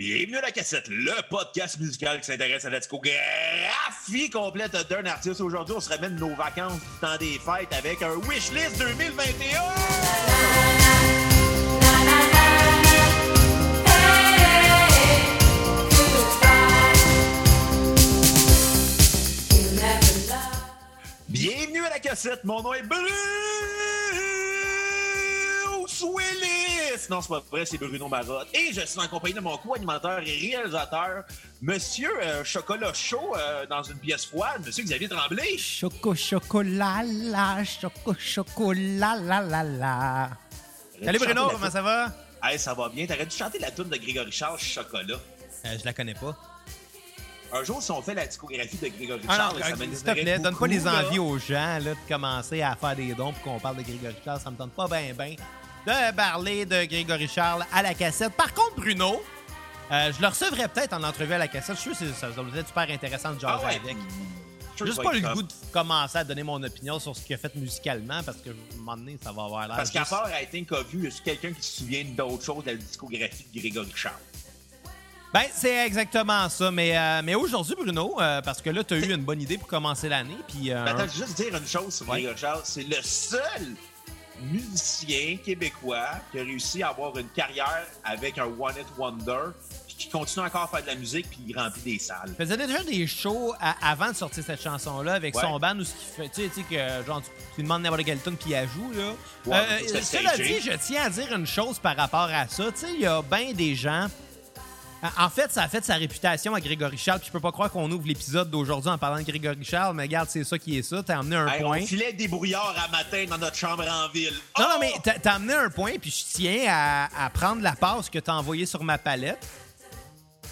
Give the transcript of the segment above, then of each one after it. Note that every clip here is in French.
Bienvenue à la cassette, le podcast musical qui s'intéresse à la discographie complète d'un artiste. Aujourd'hui, on se ramène nos vacances du temps des fêtes avec un Wishlist 2021! Bienvenue à la cassette, mon nom est Bruce Willis! Non, c'est pas vrai, c'est Bruno Marotte. Et je suis en compagnie de mon co-animateur et réalisateur, Monsieur euh, Chocolat Chaud, euh, dans une pièce froide, Monsieur Xavier Tremblay. Choco chocolat la, choco chocolat la la la. Salut Bruno, comment ça va? Hey, ça va bien. T'aurais dû chanter la tune de Grégory Charles, Chocolat. Euh, je la connais pas. Un jour, si on fait la discographie de Grégory Ah Charles, non, ça s'il te plaît, donne pas les là. envies aux gens là, de commencer à faire des dons pour qu'on parle de Grégory Charles. Ça me tente pas bien, bien de parler de Grégory Charles à la cassette. Par contre, Bruno, euh, je le recevrais peut-être en entrevue à la cassette. Je suis sûr que ça doit être super intéressant de jaser Ah ouais. avec. Juste pas être le goût de commencer à donner mon opinion sur ce qu'il a fait musicalement parce que à un moment donné, ça va avoir l'air. Parce qu'à juste- part I Think of You, est-ce quelqu'un qui se souvient d'autre chose de la discographie de Grégory Charles? Ben, c'est exactement ça. Mais, euh, mais aujourd'hui, Bruno, euh, parce que là, tu as eu une bonne idée pour commencer l'année. Puis, euh, Ben, Attends, juste dire une chose sur Ouais. Grégory Charles. C'est le seul musicien québécois qui a réussi à avoir une carrière avec un One Hit Wonder, qui continue encore à faire de la musique, puis il remplit des salles. il faisait déjà des shows à- avant de sortir cette chanson-là avec Ouais. son band où ce qu'il fait, tu sais, tu sais, que genre, tu, tu demandes n'importe quelle tune puis elle joue, là. Ouais, Euh, c'était cela dit, je tiens à dire une chose par rapport à ça. Tu sais, il y a bien des gens. En fait, ça a fait sa réputation à Grégory Charles. Puis je peux pas croire qu'on ouvre l'épisode d'aujourd'hui en parlant de Grégory Charles, mais regarde, c'est ça qui est ça. T'as amené un Hey, point. on filait des brouillards à matin dans notre chambre en ville. Non, Oh! non, mais t'as t'as amené un point, puis je tiens à, à prendre la passe que t'as envoyée sur ma palette.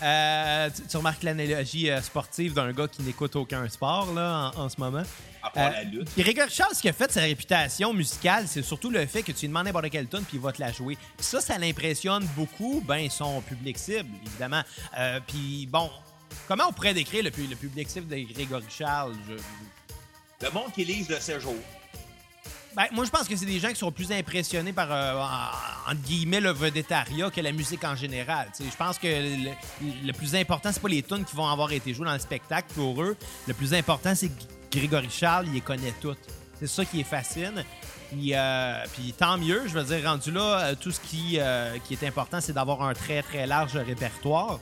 Euh, tu, tu remarques l'analogie euh, sportive d'un gars qui n'écoute aucun sport là, en, en ce moment. À part Euh, la lutte. Grégory Charles, ce qui a fait sa réputation musicale, c'est surtout le fait que tu lui demandes n'importe quelle tune puis il va te la jouer. Puis ça, ça l'impressionne beaucoup, ben son public cible, évidemment. Euh, puis bon, comment on pourrait décrire le, pu- le public cible de Grégory Charles? Je- Le monde qui lise de ces jours. Ben, moi, je pense que c'est des gens qui sont plus impressionnés par, euh, en- entre guillemets, le vedettariat que la musique en général. Je pense que le, le plus important, c'est pas les tunes qui vont avoir été jouées dans le spectacle pour eux. Le plus important, c'est Grégory Charles, il les connaît toutes. C'est ça qui est fascine. Puis, euh, puis tant mieux, je veux dire, rendu là, euh, tout ce qui, euh, qui est important, c'est d'avoir un très, très large répertoire.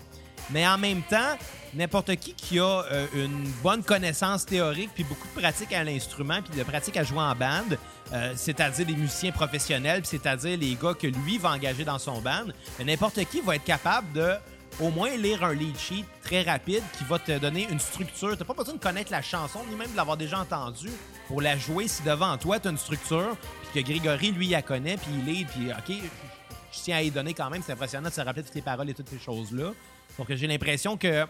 Mais en même temps, n'importe qui qui a une bonne connaissance théorique puis beaucoup de pratique à l'instrument puis de pratique à jouer en band, euh, c'est-à-dire des musiciens professionnels, c'est-à-dire les gars que lui va engager dans son band, n'importe qui va être capable de au moins lire un lead sheet très rapide qui va te donner une structure. T'as pas besoin de connaître la chanson ni même de l'avoir déjà entendue pour la jouer si devant toi t'as une structure puis que Grégory lui la connaît puis il lead puis ok je tiens à y donner quand même c'est impressionnant de se rappeler toutes les paroles et toutes ces choses là. Donc j'ai l'impression que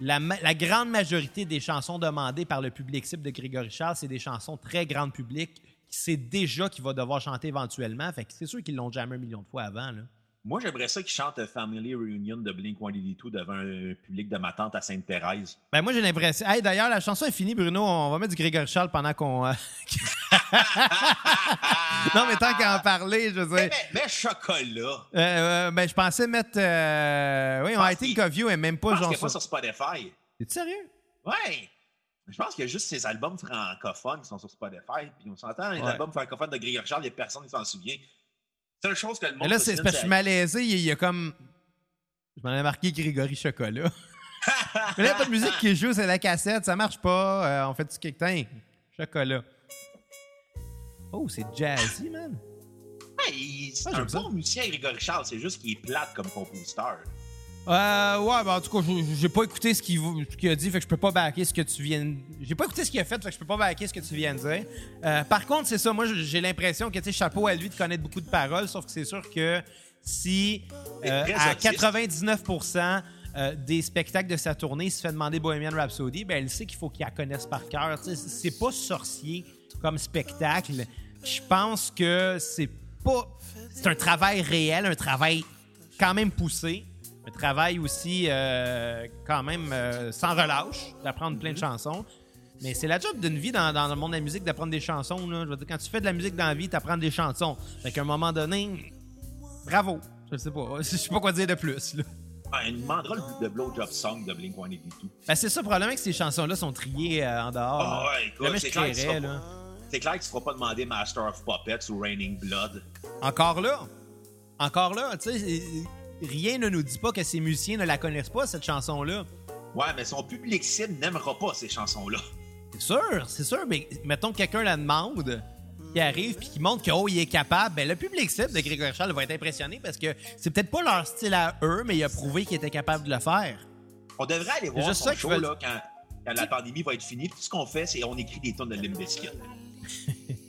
la grande majorité des chansons demandées par le public cible de Grégory Charles, c'est des chansons très grand public qui sait déjà qu'il va devoir chanter éventuellement. Fait que c'est sûr qu'ils l'ont jamais un million de fois avant. Là. Moi, j'aimerais ça qu'ils chantent Family Reunion de Blink-182 devant un public de ma tante à Sainte-Thérèse. Ben moi j'ai l'impression. Hey, d'ailleurs, la chanson est finie, Bruno. On va mettre du Grégory Charles pendant qu'on. euh, non, mais tant qu'à en parler, je veux dire. mais, mais chocolat! Euh, euh, ben, je pensais mettre. Euh... Oui, on pense I Think qu'il- of You est même Je pas pense genre. pas sur- Spotify. T'es sérieux? Ouais! Je pense qu'il y a juste ses albums francophones qui sont sur Spotify. Puis on s'entend, les Ouais. albums francophones de Grégory Charles, il n'y a personne qui s'en souvient. Seule chose que le monde Mais là, c'est parce que je suis malaisé. Il y a- comme. Je m'en ai marqué Grégory Chocolat. Mais là, il y a pas de musique qui joue, c'est la cassette. Ça marche pas. Euh, on fait du kick Chocolat. Oh, c'est jazzy, man. Ouais, il- c'est Ah, un bon musicien, Grégory Charles. C'est juste qu'il est plate comme compositeur. Euh, ouais, ben en tout cas, j'ai- pas écouté ce qu'il a dit, fait que je peux pas backer ce que tu viens. de- J'ai pas écouté ce qu'il a fait, fait que je peux pas backer ce que tu viens de dire. Euh, par contre, c'est ça, moi j'ai l'impression que, tu sais, chapeau à lui de connaître beaucoup de paroles, sauf que c'est sûr que si euh, à autiste. 99% euh, des spectacles de sa tournée, il se fait demander Bohemian Rhapsody, ben elle sait qu'il faut qu'il la connaisse par cœur. C'est pas sorcier comme spectacle. Je pense que c'est pas. C'est un travail réel, un travail quand même poussé. Un travail aussi euh, quand même euh, sans relâche, d'apprendre plein de chansons. Mais c'est la job d'une vie dans, dans le monde de la musique d'apprendre des chansons. Là. Je veux dire, quand tu fais de la musique dans la vie, t'apprends des chansons. Fait qu'à un moment donné, bravo. Je sais pas. Je sais pas quoi dire de plus. là. Ah, il demandera le, le blowjob song de Blink 182. Ben, c'est ça, probablement que ces chansons-là sont triées euh, en dehors. Ah ouais, écoute, c'est clair. C'est clair que tu ne feras pas demander Master of Puppets ou Raining Blood. Encore là, encore là, tu sais, rien ne nous dit pas que ces musiciens ne la connaissent pas, cette chanson-là. Ouais, mais son public cible n'aimera pas ces chansons-là. C'est sûr, c'est sûr, mais mettons que quelqu'un la demande, qui arrive puis qui montre qu'il oh, il est capable, ben le public cible de Grégory Charles va être impressionné parce que c'est peut-être pas leur style à eux, mais il a prouvé qu'il était capable de le faire. On devrait aller voir son ça show là, quand, quand la pandémie va être finie. Tout ce qu'on fait, c'est on écrit des tonnes de Limp.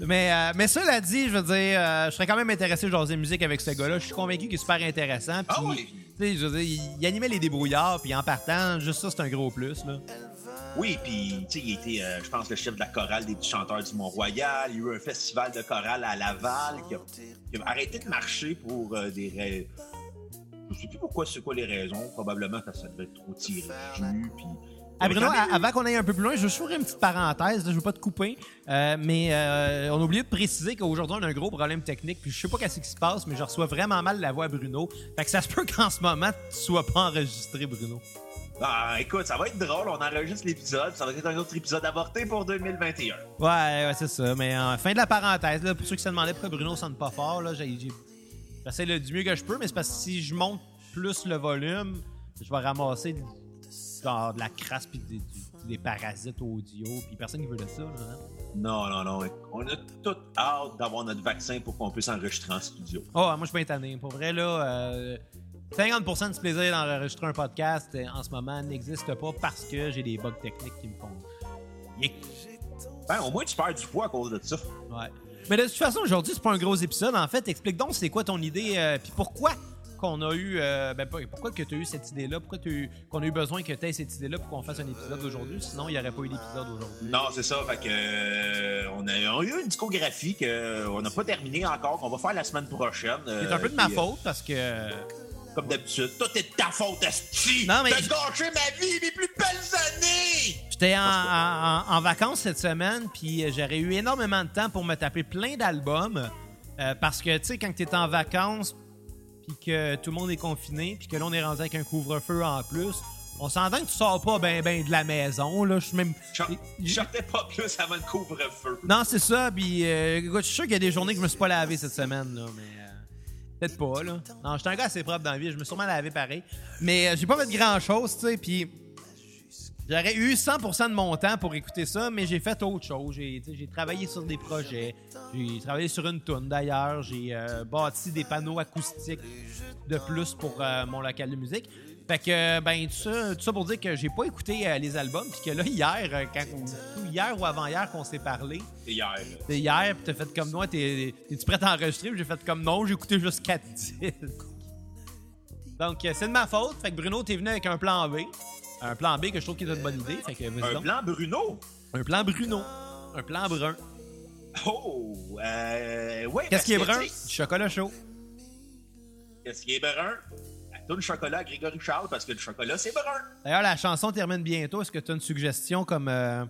Mais, euh, mais cela dit, je veux dire, euh, je serais quand même intéressé de jaser musique avec ce gars-là. Je suis convaincu qu'il est super intéressant. Puis, Ah oui. je veux dire, il, il animait les débrouillards, puis en partant, juste ça, c'est un gros plus. Là. Oui, puis, il était, euh, je pense, le chef de la chorale des petits chanteurs du Mont-Royal. Il y a eu un festival de chorale à Laval qui a, qui a arrêté de marcher pour euh, des raisons. Je sais plus pourquoi, c'est quoi les raisons. Probablement parce que ça devait être trop tiré du puis... Ah, Bruno, avant qu'on aille un peu plus loin, je veux juste ouvrir une petite parenthèse, là, je veux pas te couper, euh, mais euh, on a oublié de préciser qu'aujourd'hui, on a un gros problème technique, puis je sais pas qu'est-ce qui se passe, mais je reçois vraiment mal la voix à Bruno. Fait que ça se peut qu'en ce moment, tu sois pas enregistré, Bruno. Ah, écoute, ça va être drôle. On enregistre l'épisode. Ça va être un autre épisode avorté pour 2021. Ouais, ouais, c'est ça. Mais euh, fin de la parenthèse, là, pour ceux qui se demandaient pourquoi Bruno sonne pas fort, là, j'ai- j'ai- j'essaie le- du mieux que je peux, mais c'est parce que si je monte plus le volume, je vais ramasser genre, de la crasse puis des, parasites audio, puis personne qui veut de ça. Là, hein? Non, non, non. On a tout hâte d'avoir notre vaccin pour qu'on puisse enregistrer en studio. Oh, moi, je suis bien tanné. Pour vrai, là, euh, 50% du plaisir d'enregistrer un podcast euh, en ce moment n'existe pas parce que j'ai des bugs techniques qui me font. Ben, au moins, tu perds du poids à cause de ça. Ouais. Mais de toute façon, aujourd'hui, c'est pas un gros épisode. En fait, explique donc c'est quoi ton idée, euh, puis pourquoi qu'on a eu, euh, ben, pourquoi que tu as eu cette idée-là, pourquoi qu'on a eu besoin que tu aies cette idée-là pour qu'on fasse un épisode aujourd'hui. Sinon, il n'y aurait pas eu d'épisode aujourd'hui. Non, c'est ça. Fait que euh, on, a, on a eu une discographie qu'on n'a pas terminée encore, qu'on va faire la semaine prochaine. C'est un peu de ma euh, faute parce que. Comme d'habitude. Tout est de ta faute, Esti! Non, mais- T'as gâché ma vie, mes plus belles années! J'étais en, en- en vacances cette semaine, puis euh, j'aurais eu énormément de temps pour me taper plein d'albums. euh, parce que, tu sais, quand tu es en vacances, puis que tout le monde est confiné, puis que là, on est rendu avec un couvre-feu en plus, on s'entend que tu sors pas ben ben de la maison. Là, je suis même. Je sortais pas plus avant le couvre-feu. Non, c'est ça, puis euh, écoute, je suis sûr qu'il y a des journées que je me suis pas lavé cette semaine, là, mais. euh, Peut-être pas, là. Non, j'étais un gars assez propre dans la vie, je me suis sûrement lavé pareil. Mais euh, j'ai pas fait grand-chose, tu sais, puis j'aurais eu 100% de mon temps pour écouter ça, mais j'ai fait autre chose. J'ai tu travaillé sur des projets, j'ai travaillé sur une toune d'ailleurs, j'ai euh, bâti des panneaux acoustiques de plus pour euh, mon local de musique. Fait que, ben, tout ça, tout ça pour dire que j'ai pas écouté euh, les albums, puis que là, hier, quand, ou hier ou avant-hier qu'on s'est parlé, C'est hier, c'est hier, puis t'as fait comme moi, t'es- t'es-tu prêt à enregistrer? J'ai fait comme non, j'ai écouté juste 4 disques. Donc, c'est de ma faute. Fait que Bruno, t'es venu avec un plan B. Un plan B que je trouve qui est une bonne idée. Fait que, vas-y Un donc. blanc Bruno? Un plan Bruno. Un plan brun. Oh! Euh, ouais, Qu'est-ce qui est brun? Du chocolat chaud. Qu'est-ce qui est brun? Toune chocolat à Grégory Charles, parce que le chocolat, c'est brun. D'ailleurs, la chanson termine bientôt. Est-ce que tu as une suggestion comme. euh,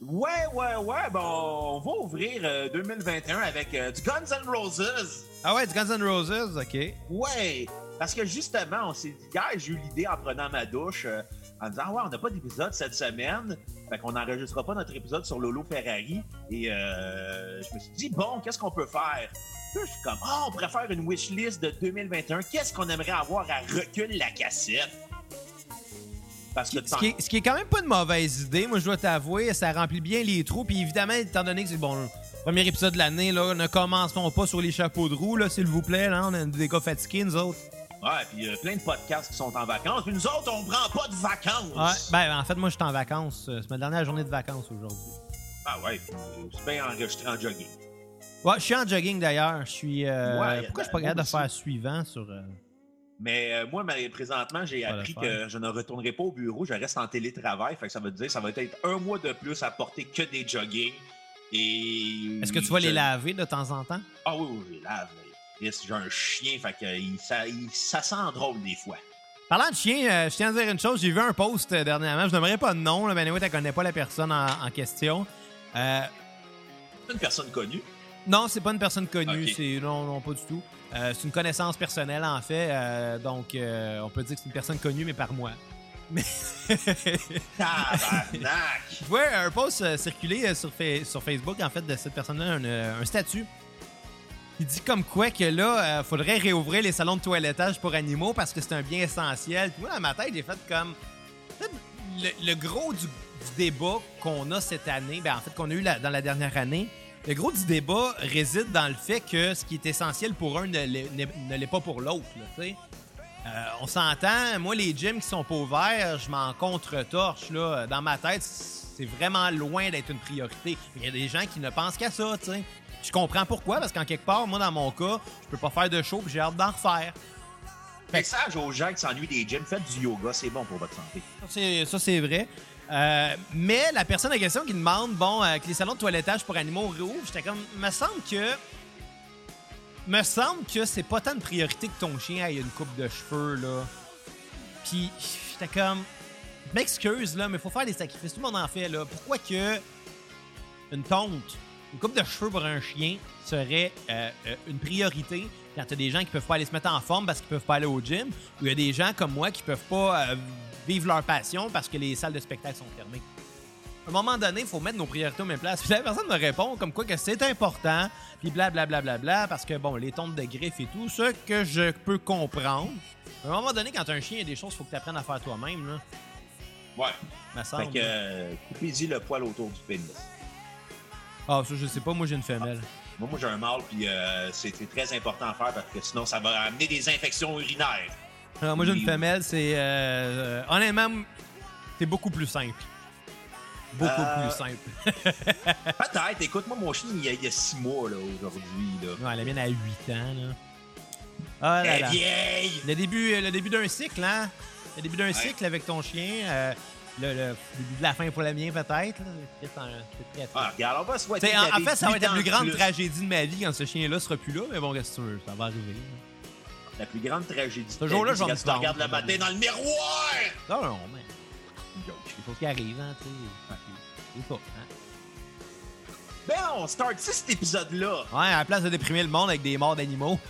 Ouais, ouais, ouais. Bon, on va ouvrir euh, 2021 avec euh, du Guns N' Roses. Ah ouais, du Guns N' Roses, ok. Ouais, parce que justement, on s'est dit, hier, j'ai eu l'idée en prenant ma douche, euh, en disant, Ah ouais, on n'a pas d'épisode cette semaine, fait qu'on n'enregistrera pas notre épisode sur Lolo Ferrari. Et euh, je me suis dit, bon, qu'est-ce qu'on peut faire? Là, je suis comme, ah, on pourrait faire une wishlist de 2021. Qu'est-ce qu'on aimerait avoir à recul la cassette? Parce que Ce qui, est, ce qui est quand même pas une mauvaise idée, moi je dois t'avouer, ça remplit bien les trous. Puis évidemment, étant donné que c'est bon, premier épisode de l'année, là, ne commençons pas sur les chapeaux de roue, là, s'il vous plaît. Là, on a des gars fatigués, nous autres. Ouais, puis euh, plein de podcasts qui sont en vacances. Puis nous autres, on prend pas de vacances. Ouais, ben en fait, moi je suis en vacances. Euh, C'est ma dernière journée de vacances aujourd'hui. Ah ouais, puis euh, c'est bien enregistré en jogging. Ouais, je suis en jogging d'ailleurs. Je suis. euh, Ouais, pourquoi je suis pas capable de faire suivant sur. euh, Mais moi, présentement, j'ai appris que je ne retournerai pas au bureau, je reste en télétravail. Fait que ça veut dire que ça va être un mois de plus à porter que des jogging. Et. Est-ce que tu vas je- les laver de temps en temps? Ah oui, oui, je les lave. Chris, J'ai un chien, fait que il- ça, il- ça sent drôle des fois. Parlant de chien, euh, je tiens à dire une chose. J'ai vu un post euh, dernièrement. Je n'aimerais pas de nom, là, mais anyway, tu connais pas la personne en, en question. Euh, C'est une personne connue? Non, c'est pas une personne connue. C'est non, non, pas du tout. Euh, c'est une connaissance personnelle, en fait. donc, euh, on peut dire que c'est une personne connue, mais par moi. Mais Tabarnak! vois un post circuler euh, sur, Fa- sur Facebook, en fait, de cette personne-là, un, un statut. Il dit comme quoi que là, euh, faudrait réouvrir les salons de toilettage pour animaux parce que c'est un bien essentiel. Puis moi, dans ma tête, j'ai fait comme. Le, gros du, débat qu'on a cette année, ben en fait, qu'on a eu dans la dernière année, le gros du débat réside dans le fait que ce qui est essentiel pour un ne l'est pas pour l'autre. Euh, on s'entend, moi, les gyms qui sont pas ouverts, je m'en contre-torche. là. Dans ma tête, c'est vraiment loin d'être une priorité. Il y a des gens qui ne pensent qu'à ça, tu sais. Je comprends pourquoi, parce qu'en quelque part, moi, dans mon cas, je peux pas faire de show puis j'ai hâte d'en refaire. Message aux gens qui s'ennuient des gyms, faites du yoga, c'est bon pour votre santé. Ça, c'est- vrai. Euh, mais la personne en question qui demande, bon, euh, que les salons de toilettage pour animaux réouvrent, j'étais comme, me semble que. Me semble que c'est pas tant de priorité que ton chien ait une coupe de cheveux, là. Puis, j'étais comme, je m'excuse, là, mais faut faire des sacrifices. Tout le monde en fait, là. Pourquoi que une tonte, une coupe de cheveux pour un chien serait euh, euh, une priorité quand t'as des gens qui peuvent pas aller se mettre en forme parce qu'ils peuvent pas aller au gym, ou il y a des gens comme moi qui peuvent pas euh, vivre leur passion parce que les salles de spectacle sont fermées? À un moment donné, il faut mettre nos priorités au même place. Puis la personne me répond comme quoi que c'est important, puis blablabla, bla, bla, bla, parce que bon, les tontes de griffes et tout, ce que je peux comprendre. À un moment donné, quand t'as un chien, il y a des choses qu'il faut que tu apprennes à faire toi-même, là. Ouais. Me Fait que, euh, coupez-y le poil autour du pénis. Ah, ça, je sais pas, moi j'ai une femelle. Moi, moi j'ai un mâle, puis euh, c'est c'est très important à faire parce que sinon, ça va amener des infections urinaires. Alors, moi j'ai une femelle, c'est. euh, euh, honnêtement, c'est beaucoup plus simple. Beaucoup Euh, plus simple. Peut-être. Écoute, moi, mon chien, il y a, il y a six mois, là, aujourd'hui, là. Ouais, la mienne a 8 ans, là. Ah là Elle là. est vieille! Le début, le début d'un cycle, hein? Le début d'un Ouais. cycle avec ton chien. euh, le, le début de la fin pour le mien, peut-être. là. C'est très- c'est très- Ah, regarde, on va en, qu'il fait, ça va être la plus de grande plus. tragédie de ma vie quand ce chien-là sera plus là. Mais bon, tu veux, ça va arriver. La plus grande tragédie. Ce jour-là, je vais me tendre, le matin dans le miroir! Non, non, mais. Une joke. Des choses qui arrivent, hein, tu sais. C'est ça, hein. Ben, on start cet épisode-là. Ouais, à la place de déprimer le monde avec des morts d'animaux.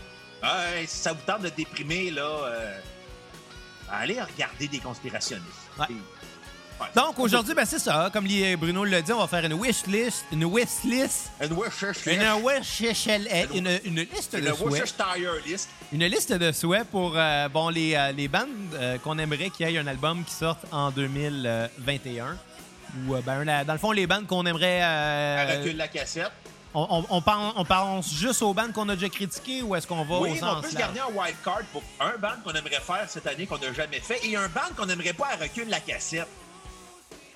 Ouais, si ça vous tente de déprimer, là, euh, allez regarder des conspirationnistes. Ouais. Et- ouais. Donc aujourd'hui, ben c'est ça. Comme li- Bruno l'a dit, on va faire une wish list, une wish list, Une Worcestershire- une wish une, une liste une de souhaits, list. une liste de souhaits pour euh, bon les, euh, les bandes euh, qu'on aimerait qu'il y ait un album qui sorte en 2021. Ou euh, ben dans le fond les bandes qu'on aimerait. euh, Elle recule la cassette. On, pense, on pense juste aux bandes qu'on a déjà critiquées ou est-ce qu'on va oui, au sens on peut se garder un wild card pour un band qu'on aimerait faire cette année qu'on n'a jamais fait et un band qu'on aimerait pas à recule la cassette.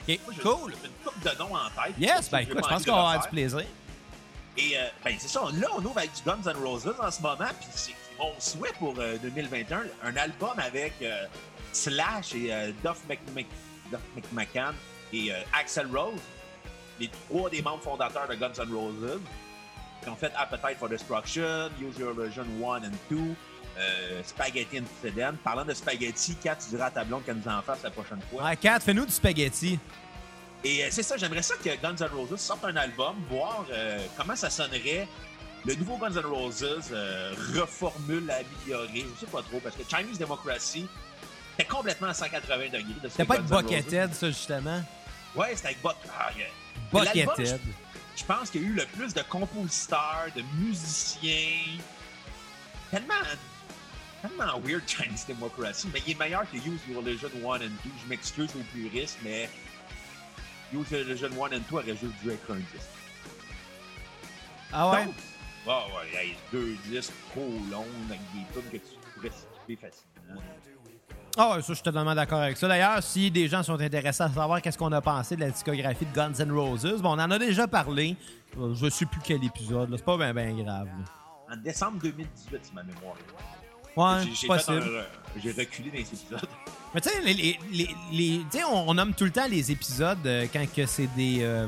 Moi, Cool. une couple de noms en tête. Yes, ben écoute, je pense de qu'on va avoir du plaisir. Et euh, ben c'est ça, là on ouvre avec du Guns N' Roses en ce moment, puis c'est mon souhait pour euh, 2021, un album avec euh, Slash et euh, Duff, Mc, Mc- Duff McMahon et euh, Axel Rose, les trois des membres fondateurs de Guns N' Roses, qui ont fait Appetite for Destruction, Use Your Illusion 1 and 2, euh, Spaghetti Incident. Parlant de spaghetti, Kat, tu diras à ta blonde qu'elle nous en fasse la prochaine fois. Ouais, Kat, fais-nous du spaghetti. Et euh, c'est ça, j'aimerais ça que Guns N' Roses sorte un album, voir euh, comment ça sonnerait. Le nouveau Guns N' Roses euh, reformule, amélioré, je sais pas trop, parce que Chinese Democracy était complètement à 180 degrés de ce C'était pas avec Buckethead, ça, justement. Ouais, c'était avec Buck. Ah, yeah. Buckethead. Je pense qu'il y a eu le plus de compositeurs, de musiciens. Tellement. Tellement weird Chinese Democracy, mais il est meilleur que Use Your Religion 1 and 2. Je m'excuse aux puristes, mais Use Your Religion 1 and 2 aurait juste dû être un disque. Ah ouais? Donc, ouais, ouais, hey, deux disques trop longs avec des tunes que tu pourrais skipper facilement. Ah ouais, ça, je suis totalement d'accord avec ça. D'ailleurs, si des gens sont intéressés à savoir qu'est-ce qu'on a pensé de la discographie de Guns N' Roses, bon, on en a déjà parlé. Euh, Je sais plus quel épisode, c'est pas bien ben grave. là. En décembre 2018, si ma mémoire. Ouais, c'est possible. euh, J'ai reculé dans les épisodes. Mais tu sais, les, les, on, on nomme tout le temps les épisodes euh, quand que c'est des... euh,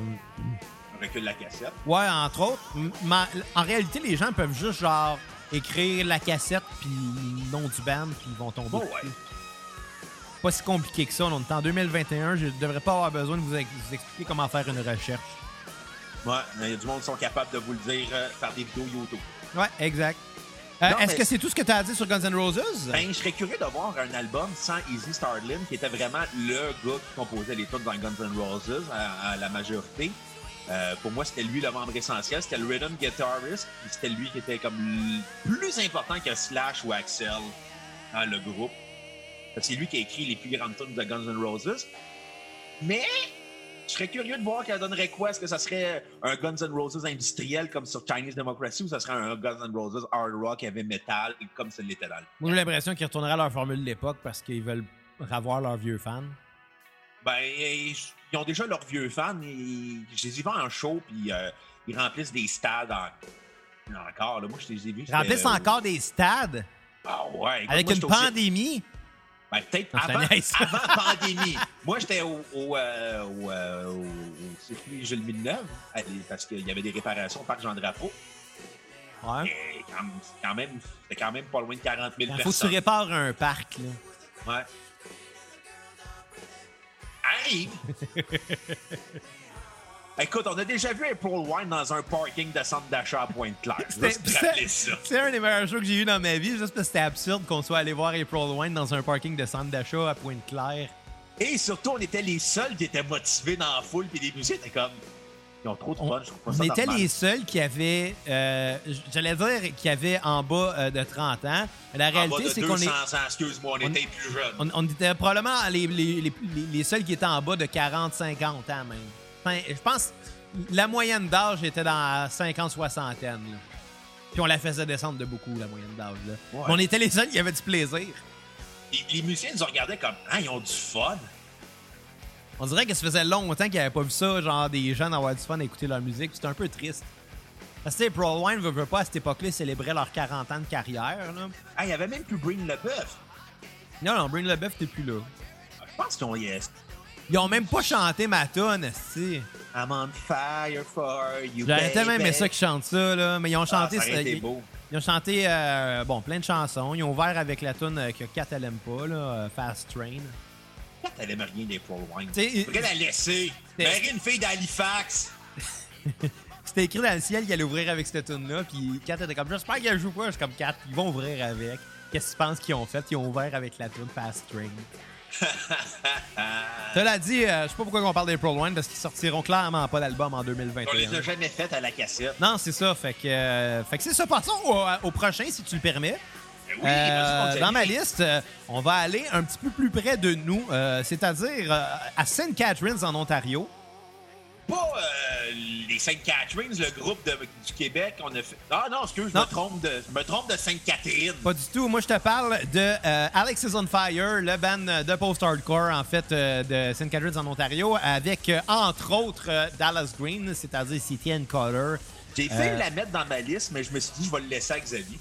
On recule la cassette. Ouais, entre autres. Ma- en réalité, les gens peuvent juste, genre, écrire la cassette puis le nom du band puis ils vont tomber ouais. Pas si compliqué que ça. On est en 2021. Je devrais pas avoir besoin de vous, ex- vous expliquer comment faire une recherche. Ouais, il y a du monde qui sont capables de vous le dire euh, par des vidéos YouTube. Ouais, exact. Euh, Est-ce mais- que c'est tout ce que tu as à dire sur Guns N' Roses? Ben, je serais curieux de voir un album sans Easy Starlin, qui était vraiment le gars qui composait les tunes dans Guns N' Roses à, à la majorité. Euh, pour moi, c'était lui le membre essentiel. C'était le rhythm guitarist. C'était lui qui était comme plus important que Slash ou Axel dans le groupe. C'est lui qui a écrit les plus grandes tunes de Guns N' Roses. Mais je serais curieux de voir qu'elle donnerait quoi. Est-ce que ça serait un Guns N' Roses industriel comme sur Chinese Democracy ou ça serait un Guns N' Roses hard rock heavy metal comme ça l'était dans le Moi, j'ai l'impression qu'ils retourneraient à leur formule de l'époque parce qu'ils veulent revoir leurs vieux fans. Ben, ils ont déjà leurs vieux fans. Ils, je les ai vus en show, puis euh, ils remplissent des stades en- encore. Là. Moi, je les ai vus. Ils remplissent euh, encore des stades? Ah ouais. écoute, avec moi, une aussi- pandémie? Ben, peut-être avant, avant pandémie. Moi, j'étais au, au, euh, au, euh, au- circuit Gilles Villeneuve, parce qu'il y avait des réparations au parc Jean Drapeau. Ouais. Et quand, quand même, c'était quand même pas loin de 40 000 Il faut que tu personnes. répares un parc. Là. Ouais. Arrive! Écoute, on a déjà vu April Wine dans un parking de centre d'achat à Pointe-Claire. C'est un des meilleurs shows que j'ai eu dans ma vie, juste parce que c'était absurde qu'on soit allé voir April Wine dans un parking de centre d'achat à Pointe-Claire. Et surtout, on était les seuls qui étaient motivés dans la foule, puis les musiciens étaient comme. Ils ont trop de On, fun, je trouve pas ça on était normal. les seuls qui avaient, euh, j'allais dire, qui avaient en bas euh, de 30 ans. La réalité, c'est qu'on 200 est. excuse-moi, on, on- était plus jeunes. On, on était probablement les, les, les, les seuls qui étaient en bas de 40-50 ans même. Je pense la moyenne d'âge était dans 50-60 là. Puis on la faisait descendre de beaucoup, la moyenne d'âge. là. Ouais. On était les seuls qui avaient du plaisir. Les, les musiciens nous regardaient comme. Ah, ils ont du fun. On dirait que ça faisait longtemps qu'ils n'avaient pas vu ça, genre des gens avoir du fun à écouter leur musique. C'était un peu triste. Parce que tu sais, Pro Wine veut, veut pas à cette époque-là célébrer leurs 40 ans de carrière. Là. Ah, il y avait même plus Bring le bœuf. Non, non, Bring Leboeuf, t'es plus là. Je pense qu'ils ont yes. Ils ont même pas chanté ma tonne, si. I'm on fire for you. J'aurais tellement aimé ça qu'ils chantent ça, là. Mais ils ont Ah, chanté. ça aurait été ils- beau. Ils ont chanté euh, bon, plein de chansons. Ils ont ouvert avec la tune que Kat elle aime pas, là, euh, Fast Train. Quand elle aime rien des Pro Wine. Faudrait la laisser? Marie une fille d'Halifax. C'était écrit dans le ciel qu'il allait ouvrir avec cette tune là Puis Kat était comme, j'espère qu'elle joue pas. Je suis comme, Kat, ils vont ouvrir avec. Qu'est-ce que tu penses qu'ils ont fait? Ils ont ouvert avec la tune Fast Train. Cela dit, euh, je sais pas pourquoi on parle des Pro Wine parce qu'ils sortiront clairement pas d'album en On les 2021. a jamais faites à la cassette. Non, c'est ça. Fait que, euh, fait que c'est ça. Passons au, au prochain, si tu le permets. Oui, Euh, dans ma liste, euh, on va aller un petit peu plus près de nous, euh, c'est-à-dire euh, à St. Catharines en Ontario. Pas euh, les Sainte Catherine, le groupe de- du Québec. On a fait. Ah non, excuse, je me trompe de, je me trompe de Sainte-Catherine. Pas du tout. Moi, je te parle de euh, Alex is on Fire, le band de post-hardcore, en fait, euh, de St. Catharines en Ontario, avec, euh, entre autres, Dallas Green, c'est-à-dire CTN Cutter. J'ai fait la mettre dans ma liste, mais je me suis dit, je vais le laisser à Xavier.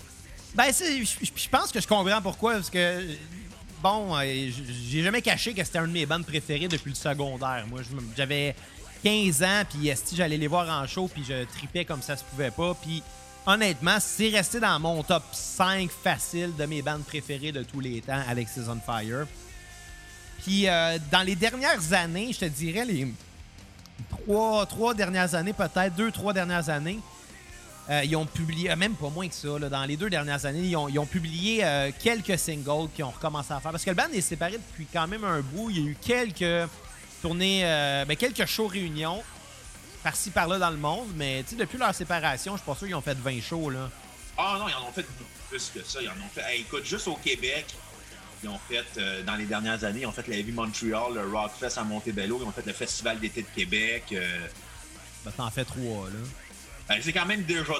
Ben, c'est- je pense que je comprends pourquoi, parce que, bon, j'ai jamais caché que c'était un de mes bandes préférées depuis le secondaire. Moi, j'avais 15 ans, puis esti, j'allais les voir en show, puis je tripais comme ça se pouvait pas. Puis, honnêtement, c'est resté dans mon top 5 facile de mes bandes préférées de tous les temps, Alex is on Fire. Puis, euh, dans les dernières années, je te dirais, les trois, trois dernières années, peut-être, deux, trois dernières années, euh, ils ont publié, euh, même pas moins que ça, dans les deux dernières années, ils ont, publié quelques singles qui ont recommencé à faire. Parce que le band est séparé depuis quand même un bout. Il y a eu quelques euh, ben, quelques shows réunions par-ci par-là dans le monde. Mais depuis leur séparation, je suis pas sûr qu'ils ont fait 20 shows. Là. Ah non, ils en ont fait beaucoup plus que ça. Ils en ont fait. Hey, écoute, juste au Québec, ils ont fait, euh, dans les dernières années, ils ont fait la Vie Montreal, le Rockfest à Montebello, ils ont fait le Festival d'été de Québec. euh, Ben, t'en fais trois. Là. ben, c'est quand même déjà.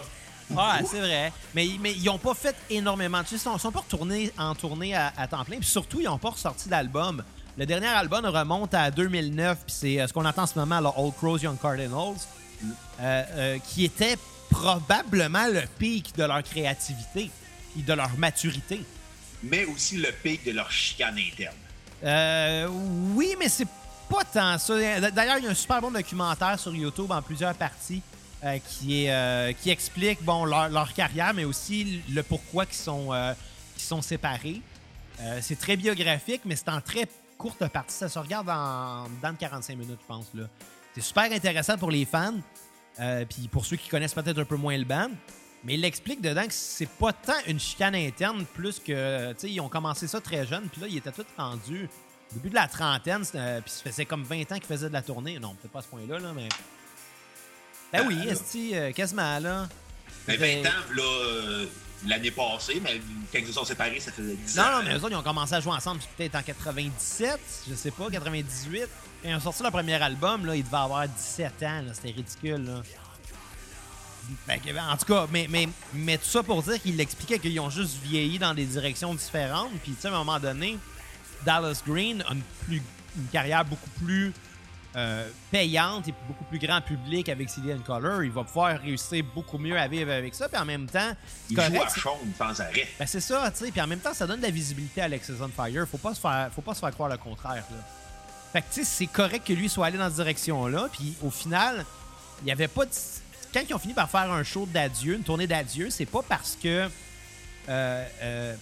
Ouais, c'est vrai. Mais, mais ils n'ont pas fait énormément. Tu sais, ils sont, sont pas retournés en tournée à, à temps plein. Puis surtout, ils n'ont pas ressorti d'album. Le dernier album remonte à 2009. Puis c'est euh, ce qu'on entend en ce moment, là, Old Crows, Young Cardinals, euh, euh, qui était probablement le pic de leur créativité et de leur maturité. Mais aussi le pic de leur chicane interne. Euh, oui, mais c'est pas tant ça. D'ailleurs, il y a un super bon documentaire sur YouTube en plusieurs parties euh, qui, est, euh, qui explique bon, leur, leur carrière, mais aussi le pourquoi ils sont, qu'ils sont séparés. C'est très biographique, mais c'est en très courte partie. Ça se regarde en, dans 45 minutes, je pense. là. C'est super intéressant pour les fans, euh, puis pour ceux qui connaissent peut-être un peu moins le band. Mais il explique dedans que c'est pas tant une chicane interne, plus que. Tu sais, ils ont commencé ça très jeune, puis là, ils étaient tous rendus au début de la trentaine, euh, puis ça faisait comme 20 ans qu'ils faisaient de la tournée. Non, peut-être pas à ce point-là, là, mais. Ben oui, Euh, esti, euh, quasiment, là. Mais Ben- 20 ans, là, euh, l'année passée, mais quand ils se sont séparés, ça faisait 10 Non, ans. non, mais eux autres, ils ont commencé à jouer ensemble peut-être en 97, je sais pas, 98. Quand ils ont sorti leur premier album, là, ils devaient avoir 17 ans. là, C'était ridicule. Là. Fait que, en tout cas, mais, mais, mais tout ça pour dire qu'il expliquait qu'ils ont juste vieilli dans des directions différentes. Puis, tu sais, à un moment donné, Dallas Green a une, plus, une carrière beaucoup plus euh, payante et beaucoup plus grand public avec Cillian Color. Il va pouvoir réussir beaucoup mieux à vivre avec ça. Puis en même temps, Il correct, joue à Sean sans arrêt. ben c'est ça, tu sais. Puis en même temps, ça donne de la visibilité à Alexis on Fire. Faut pas se faire, faut pas se faire croire le contraire. Là. Fait que tu sais, c'est correct que lui soit allé dans cette direction-là. Puis au final, il n'y avait pas de... Quand ils ont fini par faire un show d'adieu, une tournée d'adieu, c'est pas parce que euh, euh,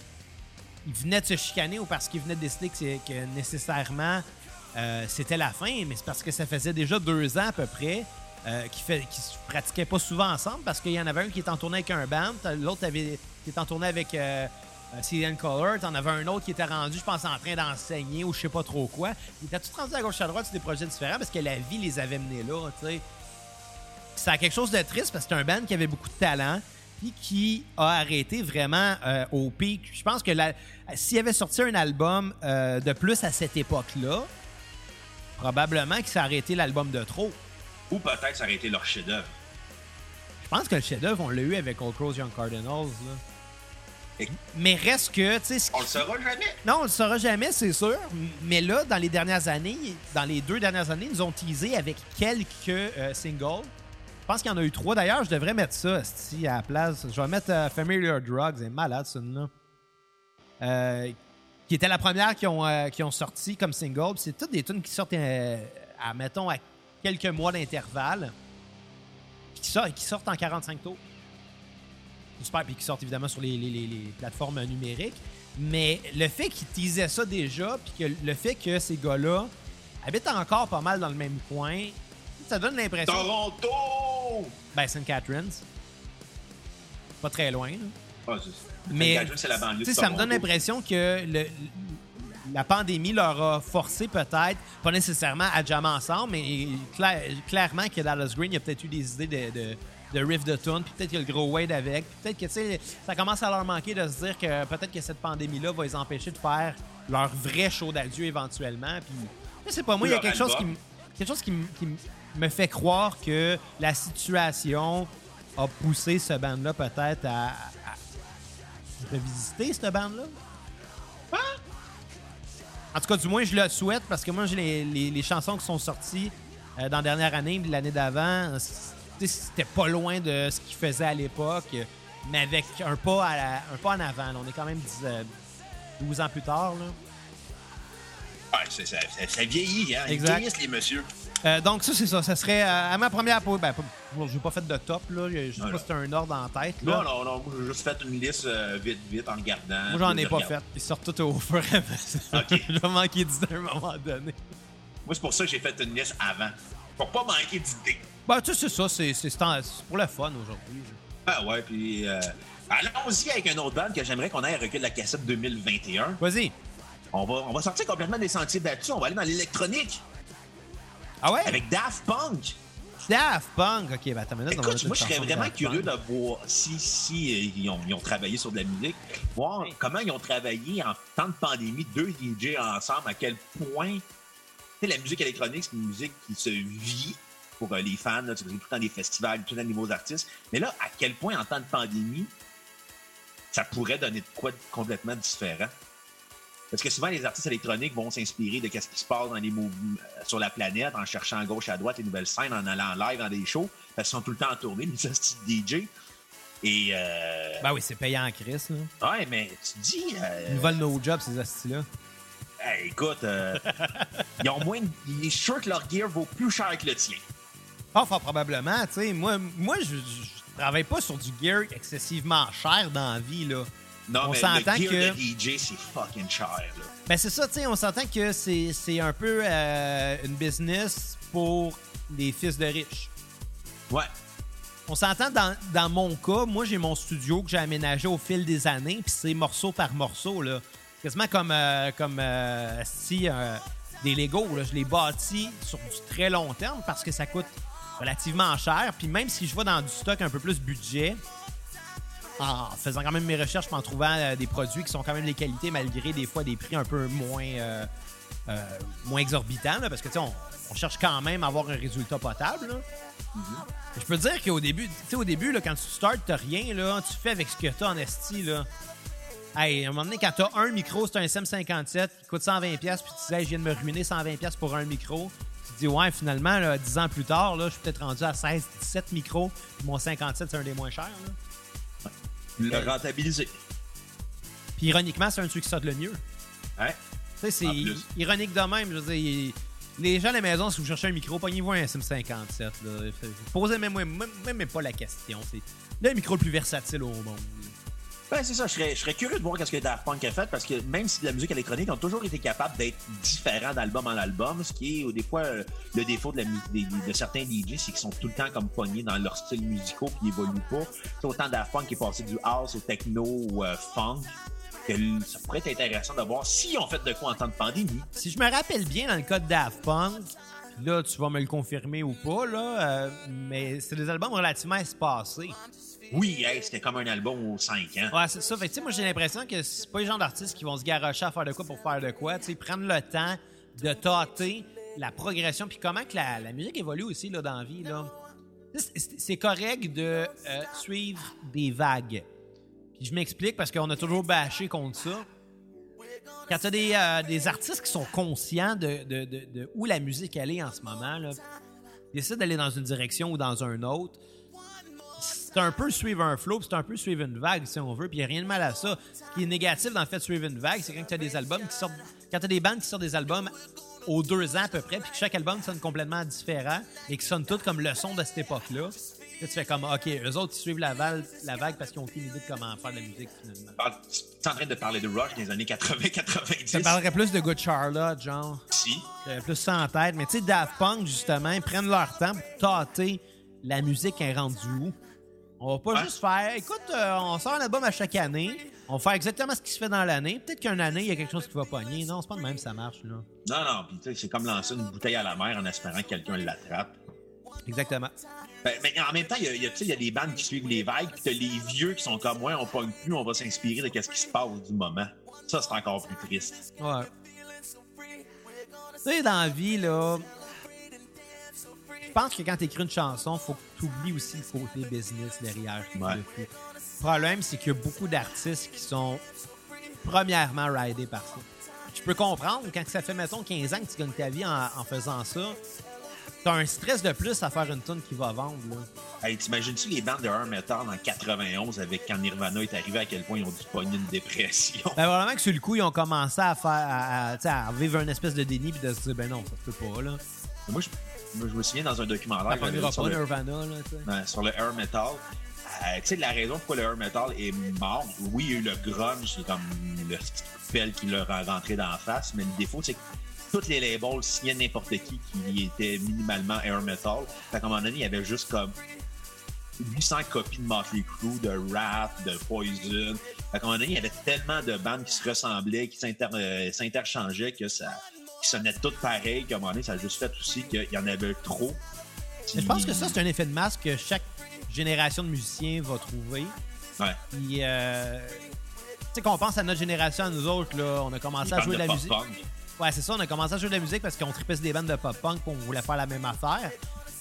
il venait de se chicaner ou parce qu'il venait de décider que, c'est- que nécessairement euh, c'était la fin, mais c'est parce que ça faisait déjà deux ans à peu près euh, qu'ils fait- qu'ils se pratiquaient pas souvent ensemble parce qu'il y en avait un qui était en tournée avec un band, l'autre qui était en tournée avec euh, euh, CDN Color, t'en avais un autre qui était rendu, je pense, en train d'enseigner ou je sais pas trop quoi. Ils étaient tous rendus à gauche à droite sur des projets différents? Parce que la vie les avait menés là, tu sais. Quelque chose de triste parce que c'est un band qui avait beaucoup de talent puis qui a arrêté vraiment euh, au pic. Je pense que s'il avait sorti un album de plus à cette époque-là, probablement qu'il s'est arrêté l'album de trop. Ou peut-être ça aurait été leur chef-d'œuvre. Je pense que le chef-d'œuvre, on l'a eu avec Old Crows Young Cardinals. là. Et- Mais reste que, tu sais, On le saura jamais. Non, on le saura jamais, c'est sûr. Mais là, dans les dernières années, dans les deux dernières années, ils nous ont teasé avec quelques euh, singles. Je pense qu'il y en a eu trois. D'ailleurs, je devrais mettre ça à la place. Je vais mettre euh, Familiar Drugs. C'est malade, celle-là. Euh, qui était la première qui ont, euh, qui ont sorti comme single. C'est toutes des tunes qui sortent, euh, à, mettons, à quelques mois d'intervalle. Puis Qui, sortent, qui sortent en 45 tours. Super, puis qui sortent évidemment sur les, les- les- les plateformes numériques. Mais le fait qu'ils teasaient ça déjà, puis que le fait que ces gars-là habitent encore pas mal dans le même coin, ça donne l'impression. Toronto! Ben, St. Catharines. Pas très loin. là. Ah, c'est- Mais c'est la ça me donne l'impression que le- la pandémie leur a forcé peut-être, pas nécessairement à jammer ensemble, mais cla- clairement que Dallas Green, il a peut-être eu des idées de, de, de riff de tune, puis peut-être qu'il y a le gros Wade avec, peut-être que tu sais, ça commence à leur manquer de se dire que peut-être que cette pandémie-là va les empêcher de faire leur vrai show d'adieu éventuellement. Puis, je sais pas, moi, il y a quelque chose qui, quelque chose qui, me- qui me- me fait croire que la situation a poussé ce band-là peut-être à- revisiter cette bande-là? En tout cas, du moins, je le souhaite parce que moi, j'ai les, les- les chansons qui sont sorties euh, dans la dernière année, l'année d'avant, c'était pas loin de ce qu'ils faisaient à l'époque, mais avec un pas, à la- un pas en avant. là. On est quand même 10, euh, 12 ans plus tard. Là. Ouais, c'est- ça, ça- ça vieillit, hein. Exact. Ils vieillissent, les messieurs. Euh, donc, ça, c'est ça. Ça serait euh, à ma première pause. Ben, j'ai pas fait de top, là. Je sais Non, pas si c'est un ordre en tête. Là. Non, non, non. J'ai juste fait une liste euh, vite, vite, en regardant. Moi, j'en ai je pas fait. Ils sortent tout au fur et à mesure. Ok. J'ai manqué d'idées à un moment donné. Moi, c'est pour ça que j'ai fait une liste avant. Pour pas manquer d'idées. Ben, tu sais, c'est ça. C'est pour le fun aujourd'hui. Ah ouais, puis... euh, Allons-y avec un autre band que j'aimerais qu'on aille recul de la cassette 2021. Vas-y. On va, on va sortir complètement des sentiers battus. On va aller dans l'électronique Ah ouais? avec Daft Punk. Daft Punk. Ok, ben attends minute, Écoute, moi, je serais vraiment curieux de voir si, si euh, ils, ont, ils ont travaillé sur de la musique, voir comment ils ont travaillé en temps de pandémie, deux DJ ensemble, à quel point tu sais, la musique électronique, c'est une musique qui se vit pour euh, les fans, là, tu tout le temps des festivals, tout le temps des nouveaux artistes. Mais là, à quel point en temps de pandémie, ça pourrait donner de quoi de complètement différent? Parce que souvent, les artistes électroniques vont s'inspirer de ce qui se passe dans les mouvements euh, sur la planète en cherchant à gauche à droite les nouvelles scènes, en allant en live dans des shows, parce qu'ils sont tout le temps en tournée, les DJ. Et euh, Ben oui, c'est payant en Chris, là. ouais, mais tu te dis, euh, Ils volent nos jobs, ces hosties-là. hey, écoute, euh, ils ont moins, de- ils sont sûrs que leur gear vaut plus cher que le tien. Ah, fort probablement, tu sais. Moi, moi je, je travaille pas sur du gear excessivement cher dans la vie, là. Non, On mais s'entend le gear que- de DJ, c'est fucking cher. Là. Ben c'est ça, tu sais, on s'entend que c'est c'est un peu euh, une business pour les fils de riches. Ouais. on s'entend dans, dans mon cas, moi j'ai mon studio que j'ai aménagé au fil des années, puis c'est morceau par morceau là. Quasiment comme euh, comme euh, si euh, des Lego, là. je les bâtis sur du très long terme parce que ça coûte relativement cher. Puis même si je vais dans du stock un peu plus budget, en faisant quand même mes recherches, en trouvant euh, des produits qui sont quand même les qualités malgré des fois des prix un peu moins euh, euh, moins exorbitants, là, parce que tu sais, on, on cherche quand même à avoir un résultat potable. là. Je peux te dire qu'au début, tu sais, au début, là, quand tu startes, t'as rien, là, tu fais avec ce que t'as en esti, là. Hey, à un moment donné, quand t'as un micro, c'est un SM57 qui coûte 120$, puis tu dis, hey, je viens de me ruiner 120$ pour un micro. Tu te dis, ouais, finalement, là, 10 ans plus tard, là, je suis peut-être rendu à 16, 17 micros, puis mon 57, c'est un des moins chers. là. Le rentabiliser. Puis ironiquement, c'est un truc qui sort le mieux. Ouais. Tu sais, c'est ironique de même. Je veux dire, les gens à la maison, si vous cherchez un micro, pognez-vous un SM57. Là. Posez même, même, même pas la question. C'est le micro le plus versatile au monde. Ben, c'est ça. Je serais, curieux de voir ce que Daft Punk a fait parce que même si de la musique électronique ont toujours été capables d'être différents d'album en album, ce qui est euh, des fois euh, le défaut de, certains DJ, c'est qu'ils sont tout le temps comme pognés dans leur style musicaux puis ils évoluent pas. C'est autant Daft Punk qui est passé du house au techno ou euh, funk que ça pourrait être intéressant de voir si on fait de quoi en temps de pandémie. Si je me rappelle bien, dans le cas de Daft Punk, là, tu vas me le confirmer ou pas, là, euh, mais c'est des albums relativement espacés. Oui, hey, c'était comme un album aux 5 ans. Ouais, c'est ça. Fait que, tu sais, moi, j'ai l'impression que c'est pas les gens d'artistes qui vont se garocher à faire de quoi pour faire de quoi. Tu sais, prendre le temps de tâter la progression puis comment que la, la musique évolue aussi là, dans la vie. Là. C'est correct de euh, suivre des vagues. Puis je m'explique parce qu'on a toujours bâché contre ça. Quand tu as des, euh, des artistes qui sont conscients de, de- de- où la musique est en ce moment, là, ils décident d'aller dans une direction ou dans une autre, c'est un peu suivre un flow, c'est un peu suivre une vague, si on veut, puis il n'y a rien de mal à ça. Ce qui est négatif dans le fait de suivre une vague, c'est quand tu as des albums qui sortent. Quand des bandes qui sortent des albums aux deux ans à peu près, puis que chaque album sonne complètement différent et qui sonne tous comme le son de cette époque-là. Là, tu fais comme, OK, eux autres, ils suivent la, val- la vague parce qu'ils ont aucune idée de comment faire de la musique, finalement. Ah, Tu es en train de parler de Rush des années 80-90. Ça parlerait plus de Good Charlotte, genre. Si. J'avais plus ça en tête. Mais tu sais, Daft Punk, justement, ils prennent leur temps pour tâter la musique est rendue où. On va pas juste faire, écoute, euh, on sort un album à chaque année, on va faire exactement ce qui se fait dans l'année. Peut-être qu'une année, il y a quelque chose qui va pogner. Non, c'est pas de même, ça marche, là. Non, non, puis tu sais, c'est comme lancer une bouteille à la mer en espérant que quelqu'un l'attrape. Exactement. Ben, mais en même temps, il y y a, y des bandes qui suivent les vagues, puis t'as les vieux qui sont comme moi, on pogne plus, on va s'inspirer de ce qui se passe du moment. Ça, c'est encore plus triste. Ouais. Tu sais, dans la vie, là, je pense que quand t'écris une chanson, faut que tu oublies aussi le côté business derrière. Ouais. le problème, c'est qu'il y a beaucoup d'artistes qui sont premièrement ridés par ça. Je peux comprendre, quand ça fait, mettons, 15 ans que tu gagnes ta vie en, en faisant ça, t'as un stress de plus à faire une tune qui va vendre, là. Hey, t'imagines-tu les bandes de Hair Metal en 91 avec quand Nirvana est arrivé, à quel point ils ont dû pogner une dépression? Ben, probablement que sur le coup, ils ont commencé à faire, à, à- vivre une espèce de déni puis de se dire, ben non, ça se peut pas, là. moi, je, moi, je me souviens dans un documentaire Ça euh, sur, pas le, Nirvana, là, sur le Air Metal. Euh, tu sais, la raison pourquoi le Air Metal est mort, oui, il y a eu le grunge, c'est comme le petit pelle qui leur a rentré dans la face, mais le défaut, c'est que tous les labels signaient n'importe qui qui était minimalement Air Metal. Fait qu'à un moment donné, il y avait juste comme 800 copies de Motley Crue, de Rap, de Poison. Fait qu'à un moment donné, il y avait tellement de bandes qui se ressemblaient, qui euh, s'interchangeaient, que ça qui sonnaient toutes pareilles, qu'à un moment donné, ça a juste fait aussi qu'il y en avait trop. Je pense que ça, c'est un effet de masse que chaque génération de musiciens va trouver. Ouais. Puis, euh, tu sais, qu'on pense à notre génération, à nous autres, là, on a commencé à jouer de la musique. Ouais, c'est ça, on a commencé à jouer de la musique parce qu'on tripait des bandes de pop-punk on voulait faire la même affaire.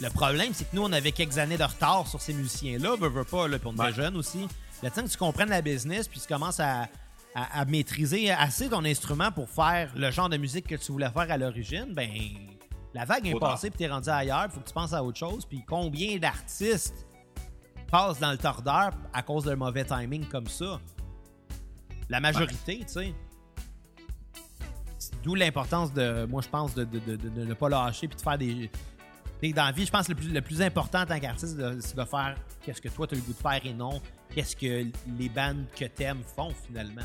Le problème, c'est que nous, on avait quelques années de retard sur ces musiciens-là, veux, veux pas, là, puis on était Ouais. jeunes aussi. Le temps que tu comprennes la business puis tu commences à, à- à maîtriser assez ton instrument pour faire le genre de musique que tu voulais faire à l'origine, ben la vague est passée puis t'es rendu ailleurs, faut que tu penses à autre chose. Puis combien d'artistes passent dans le tordeur à cause d'un mauvais timing comme ça? La majorité, tu sais. D'où l'importance de, moi je pense, de, de- de- de- de ne pas lâcher puis de faire des. Dans la vie, je pense que le plus, le plus important en tant qu'artiste, c'est de faire qu'est-ce que toi tu as le goût de faire et non qu'est-ce que les bandes que t'aimes font finalement.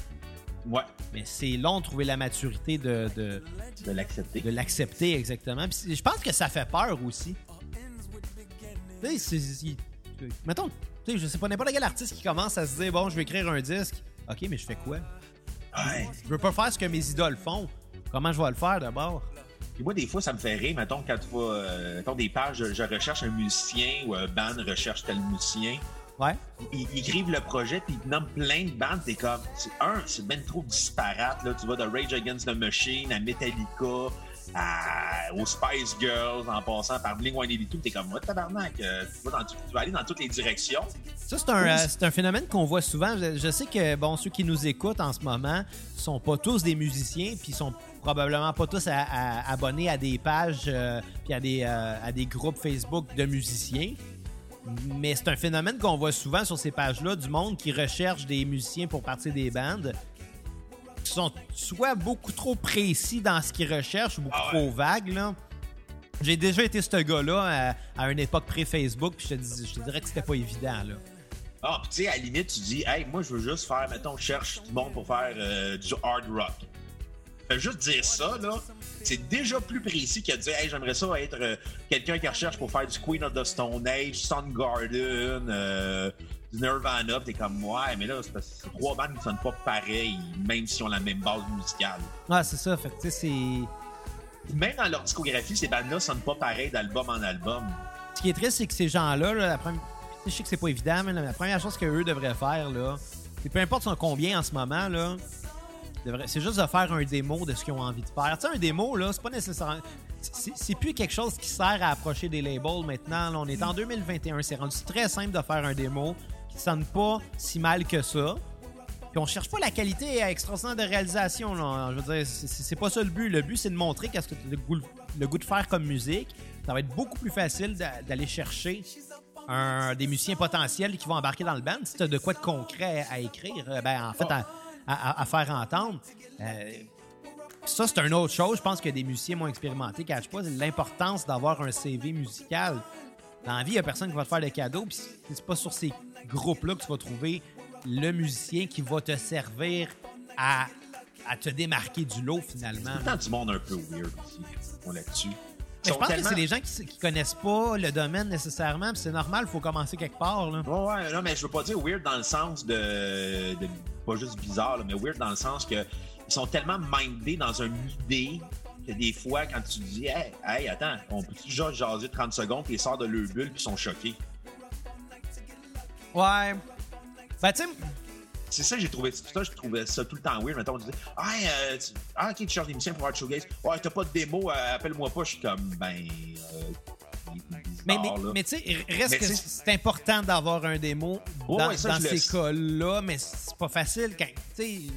Ouais, Mais c'est long de trouver la maturité de, de, de l'accepter. de l'accepter exactement. Puis je pense que ça fait peur aussi. Tu sais, Mettons, tu sais, je sais pas, n'importe quel artiste qui commence à se dire, bon, je vais écrire un disque. OK, mais je fais quoi? Ouais. Je veux pas faire ce que mes idoles font. Comment je vais le faire d'abord? Puis moi, des fois, ça me fait rire, mettons, quand tu vas, euh, des pages, je, je recherche un musicien ou un band recherche tel musicien. Ouais. Ils, ils écrivent le projet, puis ils nomment plein de bandes. T'es comme, c'est- un, c'est bien trop disparate. Là. Tu vas de Rage Against the Machine à Metallica, à, aux Spice Girls, en passant par Blink-182. T'es comme, what, tabarnak? Euh, tu, vas dans tout- tu vas aller dans toutes les directions. Ça, c'est un, euh, c'est un phénomène qu'on voit souvent. Je, je sais que bon, ceux qui nous écoutent en ce moment sont pas tous des musiciens, puis sont probablement pas tous à- à- abonnés à des pages euh, puis à des, euh, à des groupes Facebook de musiciens. Mais c'est un phénomène qu'on voit souvent sur ces pages-là, du monde qui recherche des musiciens pour partir des bandes, qui sont soit beaucoup trop précis dans ce qu'ils recherchent ou beaucoup Ah ouais. trop vagues. là. J'ai déjà été ce gars-là à, à une époque pré-Facebook, puis je te, dis- je te dirais que c'était pas évident. Là. Ah, puis tu sais, à la limite, tu dis, hey, moi, je veux juste faire, mettons, je cherche du monde pour faire euh, du hard rock. Juste dire ça, là, c'est déjà plus précis que de dire, hey, j'aimerais ça être euh, quelqu'un qui recherche pour faire du Queen of the Stone Age, Soundgarden, euh, du Nirvana. T'es comme, ouais, mais là, c'est parce que c'est trois bandes qui sonnent pas pareil, même si on ont la même base musicale. Ah, c'est ça. Fait que, tu sais, c'est. Même dans leur discographie, ces bandes-là sonnent pas pareil d'album en album. Ce qui est triste, c'est que ces gens-là, là, la première... je sais que c'est pas évident, mais la première chose qu'eux devraient faire, là, c'est peu importe son combien en ce moment, là, c'est juste de faire un démo de ce qu'ils ont envie de faire. Tu sais, un démo, là, c'est pas nécessairement. C'est plus quelque chose qui sert à approcher des labels maintenant. là. on est en 2021. C'est rendu très simple de faire un démo qui sonne pas si mal que ça. Puis on cherche pas la qualité extraordinaire de réalisation. Là. Je veux dire, c'est- pas ça le but. Le but, c'est de montrer qu'est-ce que tu as le goût, le goût de faire comme musique. Ça va être beaucoup plus facile d'a- d'aller chercher un- des musiciens potentiels qui vont embarquer dans le band. Si tu as de quoi de concret à, écrire, euh, ben, en fait, à, à- à faire entendre. Euh, ça, c'est une autre chose. Je pense que des musiciens moins expérimentés ne pas c'est l'importance d'avoir un CV musical. Dans la vie, il n'y a personne qui va te faire de cadeaux. Puis c'est c'est pas sur ces groupes-là que tu vas trouver le musicien qui va te servir à, à te démarquer du lot, finalement. Tout le temps du monde un peu weird aussi, on là-dessus. Mais je pense que c'est des gens qui, qui connaissent pas le domaine nécessairement. C'est normal, il faut commencer quelque part. Là. Ouais, ouais, non, mais je veux pas dire weird dans le sens de. de- pas juste bizarre, là, mais weird dans le sens que ils sont tellement mindés dans une idée que des fois, quand tu dis, hey, hey attends, on peut déjà jaser 30 secondes, puis ils sortent de leur bulle, puis ils sont choqués. Ouais. Ben, tu C'est ça que j'ai trouvé. C'est ça je trouvais ça tout le temps weird. Mettons, on disait, ah, euh, tu- ah, ok, tu cherches des musiciens pour faire du showgaze. Ouais, t'as pas de démo, euh, appelle-moi pas. Je suis comme, ben. Euh, Mais, mais, là. mais tu sais, reste Mais que c'est important d'avoir un démo dans, ouais, ça, dans je le ces cas-là, mais c'est pas facile. Quand,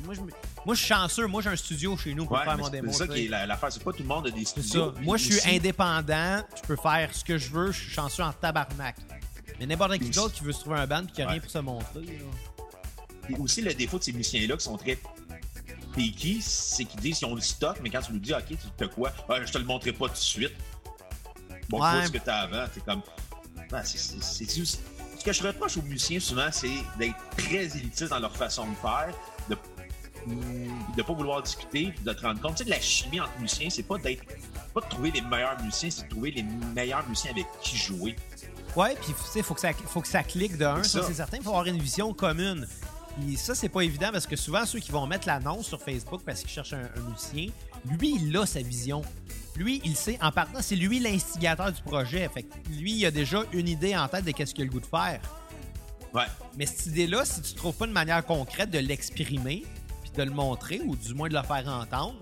moi, je, me- moi, je suis chanceux. Moi, j'ai un studio chez nous pour Ouais, faire mon c'est démo. ça tu qui est la- l'affaire. C'est pas tout le monde a des C'est studios. ça. Moi, je suis indépendant. Je peux faire ce que je veux. Je suis chanceux en tabarnak. Mais n'importe qui d'autre qui veut se trouver un band et qui a Ouais. rien pour se montrer. Puis aussi, le défaut de ces musiciens-là qui sont très picky, c'est qu'ils disent qu'ils ont le stock, mais quand tu lui dis, OK, tu as quoi? Ah, je te le montrerai pas tout de suite. Bon, Ouais. pas ce que t'as avant. C'est comme. Ah, c'est- juste- Ce que je reproche aux musiciens souvent, c'est d'être très élitistes dans leur façon de faire, de de pas vouloir discuter, puis de te rendre compte. Tu sais, de la chimie entre musiciens, c'est pas d'être pas de trouver les meilleurs musiciens, c'est de trouver les meilleurs musiciens avec qui jouer. Ouais, puis tu sais, faut que ça, faut que ça clique de un, C'est ça, ça. c'est certain. Il faut avoir une vision commune. Puis ça, c'est pas évident parce que souvent, ceux qui vont mettre l'annonce sur Facebook parce qu'ils cherchent un, un musicien, lui, il a sa vision. Lui, il sait, en partant, c'est lui l'instigateur du projet. Fait que lui, il a déjà une idée en tête de qu'est-ce qu'il a le goût de faire. Ouais. Mais cette idée-là, si tu trouves pas une manière concrète de l'exprimer, puis de le montrer, ou du moins de le faire entendre,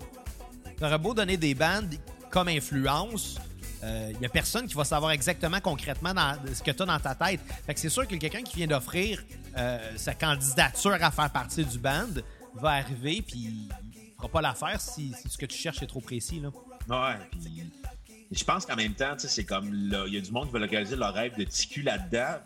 t'aurais beau donner des bandes comme influence, il y a personne qui va savoir exactement concrètement dans- ce que tu as dans ta tête. Fait que c'est sûr que quelqu'un qui vient d'offrir euh, sa candidature à faire partie du band va arriver, puis il fera pas l'affaire si, si ce que tu cherches est trop précis. Là. Ouais, je pense qu'en même temps, c'est comme il y a du monde qui veut réaliser leur rêve de ticu là-dedans,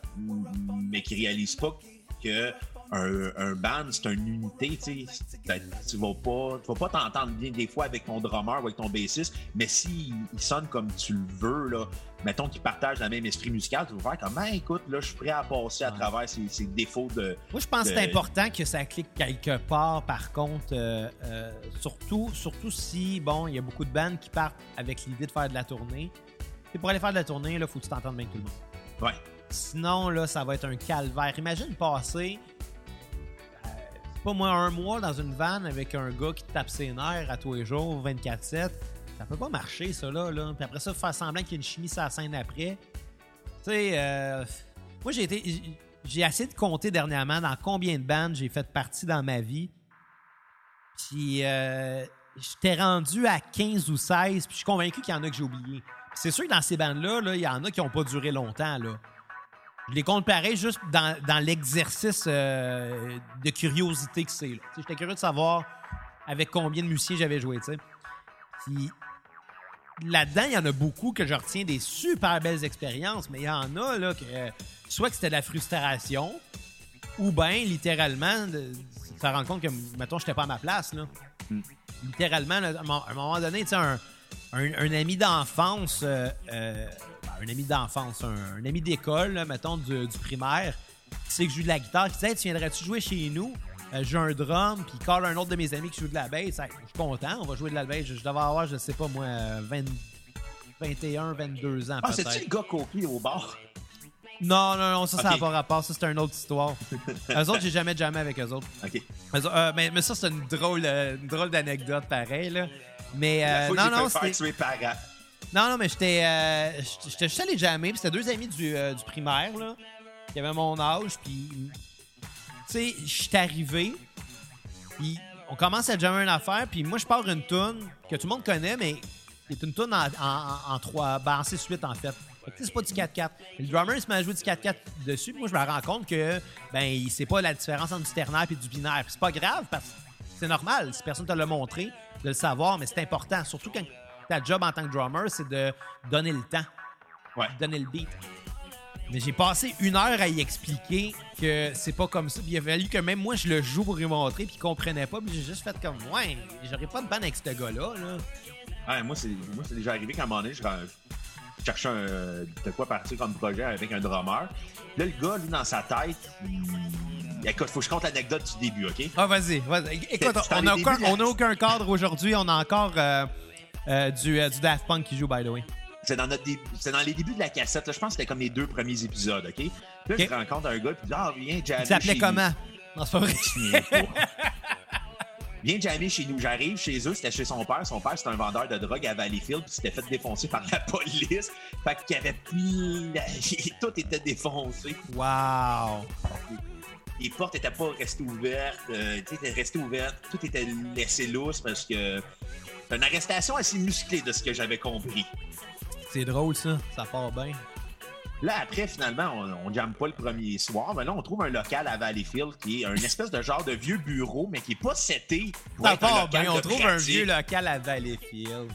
mais qui réalise pas que un, un band, c'est une unité, tu sais. Ben, Tu vas pas, tu vas pas t'entendre bien des fois avec ton drummer ou avec ton bassiste, mais s'il il sonne comme tu le veux, là, mettons qu'ils partagent le même esprit musical, tu vas faire comme, Ah, écoute, là, je suis prêt à passer à travers ces, ces défauts de. Moi, je pense que c'est important que ça clique quelque part, par contre. euh, euh, surtout, surtout si, bon, il y a beaucoup de bandes qui partent avec l'idée de faire de la tournée. Et pour aller faire de la tournée, il faut que tu t'entendes bien avec tout le monde. Ouais. Sinon, là, ça va être un calvaire. Imagine passer, pas moi, un mois dans une van avec un gars qui tape ses nerfs à tous les jours, 24-7. Ça peut pas marcher, ça, là. Puis après ça, faire semblant qu'il y a une chimie sur scène après. Tu sais, euh, moi, j'ai été. J'ai essayé de compter dernièrement dans combien de bandes j'ai fait partie dans ma vie. Puis, euh, j'étais rendu à 15 ou 16, puis je suis convaincu qu'il y en a que j'ai oublié. C'est sûr que dans ces bandes-là, là, il y en a qui n'ont pas duré longtemps. Là. Je les compte pareil juste dans, dans l'exercice euh, de curiosité que c'est. J'étais curieux de savoir avec combien de musiciens j'avais joué. Puis là-dedans, il y en a beaucoup que je retiens des super belles expériences, mais il y en a là, que euh, soit que c'était de la frustration, ou bien littéralement, de, se rendre compte que, mettons, j'étais pas à ma place. Là. Mm. Littéralement, là, à un moment- donné, un, un, un ami d'enfance, euh, un ami d'enfance, un, un ami d'école, mettons, du, du primaire, qui sait que je joue de la guitare, qui Hey, tu viendrais-tu jouer chez nous? Euh, J'ai un drum, puis il call un autre de mes amis qui joue de la bass. Hey, je suis content, on va jouer de la bass. Je, je devais avoir, je sais pas moi, euh, 20 21, 22 ans Ah, c'est-tu le gars copié au bar? Non, non, non, ça, ça n'a pas rapport. Ça, c'est une autre histoire. eux autres, j'ai jamais jamais avec eux autres. OK. Eux euh, mais, mais ça, c'est une drôle, euh, une drôle d'anecdote, pareil. Là. Mais euh, non, non, parents. Non, non, mais j'étais euh, j'étais juste allé jammer, puis c'était deux amis du, euh, primaire, là, qui avaient mon âge, puis, tu sais, j'étais arrivé, puis on commence à jammer une affaire, puis moi, je pars une tune que tout le monde connaît, mais c'est une tune en, en, en, trois, ben, en 6-8, en fait. C'est pas du 4-4. Le drummer, il se met du 4-4 dessus, puis moi, je me rends compte que, ben, il sait pas la différence entre du ternaire et du binaire. C'est pas grave, parce que c'est normal, si personne te l'a montré, de le savoir, mais c'est important, surtout quand ta job en tant que drummer, c'est de donner le temps, Ouais. donner le beat. Mais j'ai passé une heure à y expliquer que c'est pas comme ça. Puis il a fallu que même moi je le joue pour lui montrer, puis il comprenait pas. Puis j'ai juste fait comme, ouais, j'aurais pas de bande avec ce gars-là. Là. Ouais, moi, c'est moi, c'est déjà arrivé qu'à un moment donné, je, je cherchais un, de quoi partir comme projet avec un drummer. Là, le gars, lui, dans sa tête, il... écoute, faut que je compte l'anecdote du début, OK? Ah, vas-y, vas-y. Écoute, on n'a aucun, la- aucun cadre aujourd'hui. On a encore euh, euh, du, euh, du Daft Punk qui joue, by the way. C'est dans, notre dé- c'est dans les débuts de la cassette. là. Je pense que c'était comme les deux premiers épisodes, OK? Puis là, OK. je rencontre un gars, puis Ah, viens jammer. Il s'appelait comment? Non, c'est pas vrai. nous. Viens jammer chez nous. J'arrive chez eux, c'était chez son père. Son père, c'était un vendeur de drogue à Valleyfield, puis s'était fait défoncer par la police. Fait qu'il y avait plus. Tout était défoncé. Wow. Les portes étaient pas restées ouvertes. euh, tout était resté ouvert. Tout était laissé lousse parce que. C'est une arrestation assez musclée de ce que j'avais compris. C'est drôle, ça. Ça part bien. Là, après, finalement, on, on jamme pas le premier soir, mais là, on trouve un local à Valleyfield qui est un espèce de genre de vieux bureau, mais qui est pas seté pour Ça être un part local bien. On trouve un pratique. vieux local à Valleyfield.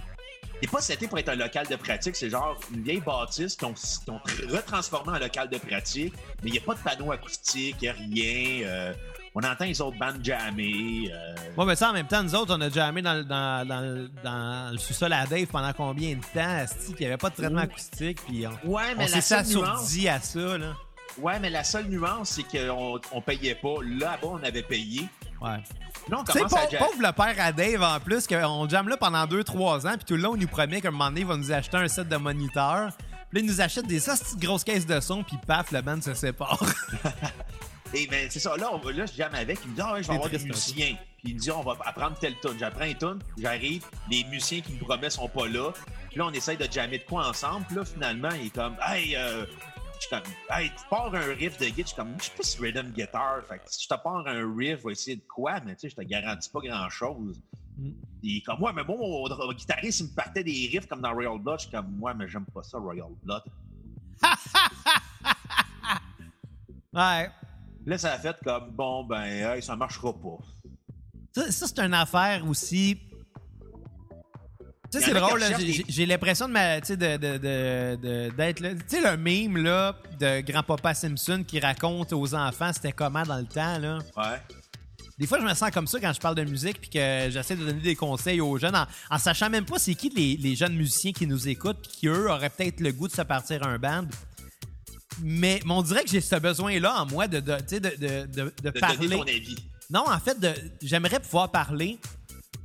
Qui est pas seté pour être un local de pratique, c'est genre une vieille bâtisse qu'ils ont retransformé en local de pratique, mais il n'y a pas de panneau acoustique, il n'y a rien. euh, on entend les autres bandes jammer. euh, Moi, mais ça, en même temps, nous autres, on a jamais dans, le- dans, dans, le- dans le sous-sol à Dave pendant combien de temps, asti, qu'il n'y avait pas de traitement acoustique, puis on, Ouais, on mais la s'est seule nuance, assourdi à ça, là. ouais, mais la seule nuance, c'est qu'on on payait pas. Là-bas, on avait payé. Ouais. Là, on commence à pauvre, le père à Dave, en plus, qu'on jamme là pendant 2-3 ans, puis tout le long, il nous promet qu'à un moment donné, il va nous acheter un set de moniteurs. Puis là, il nous achète des de grosses caisses de son, puis paf, le band se sépare. Et ben c'est ça, là, on, là je jamme avec, il me dit Ah ouais, je vais avoir des musiciens. Puis il me dit on va apprendre telle tune. J'apprends une tune, j'arrive, les musiciens qui me promettent sont pas là. Puis là, on essaye de jammer de quoi ensemble. Puis là, finalement, il est comme Hey, euh, je suis comme Hey, tu pars un riff de guitare. Je suis comme Je suis plus rhythm guitar. Fait que si je te pars un riff, je vais essayer de quoi, mais tu sais, je te garantis pas grand chose. Mm. Il est comme Ouais, mais bon, mon, mon guitariste, il me partait des riffs comme dans Royal Blood. Je suis comme Ouais, mais j'aime pas ça, Royal Blood. ouais. Là, ça a fait comme Bon, ben, hey, ça marchera pas. Ça, ça, c'est une affaire aussi. Tu sais, c'est drôle, j'ai l'impression de sais, de- de- de- d'être là. Tu sais, le mime là, de grand-papa Simpson qui raconte aux enfants c'était comment dans le temps. Là. Ouais. Des fois, je me sens comme ça quand je parle de musique puis que j'essaie de donner des conseils aux jeunes en, en sachant même pas c'est qui les, les jeunes musiciens qui nous écoutent puis qui, eux, auraient peut-être le goût de se partir un band. Mais, mais on dirait que j'ai ce besoin-là en moi de, de, de, parler. donner ton avis. Non, en fait, j'aimerais pouvoir parler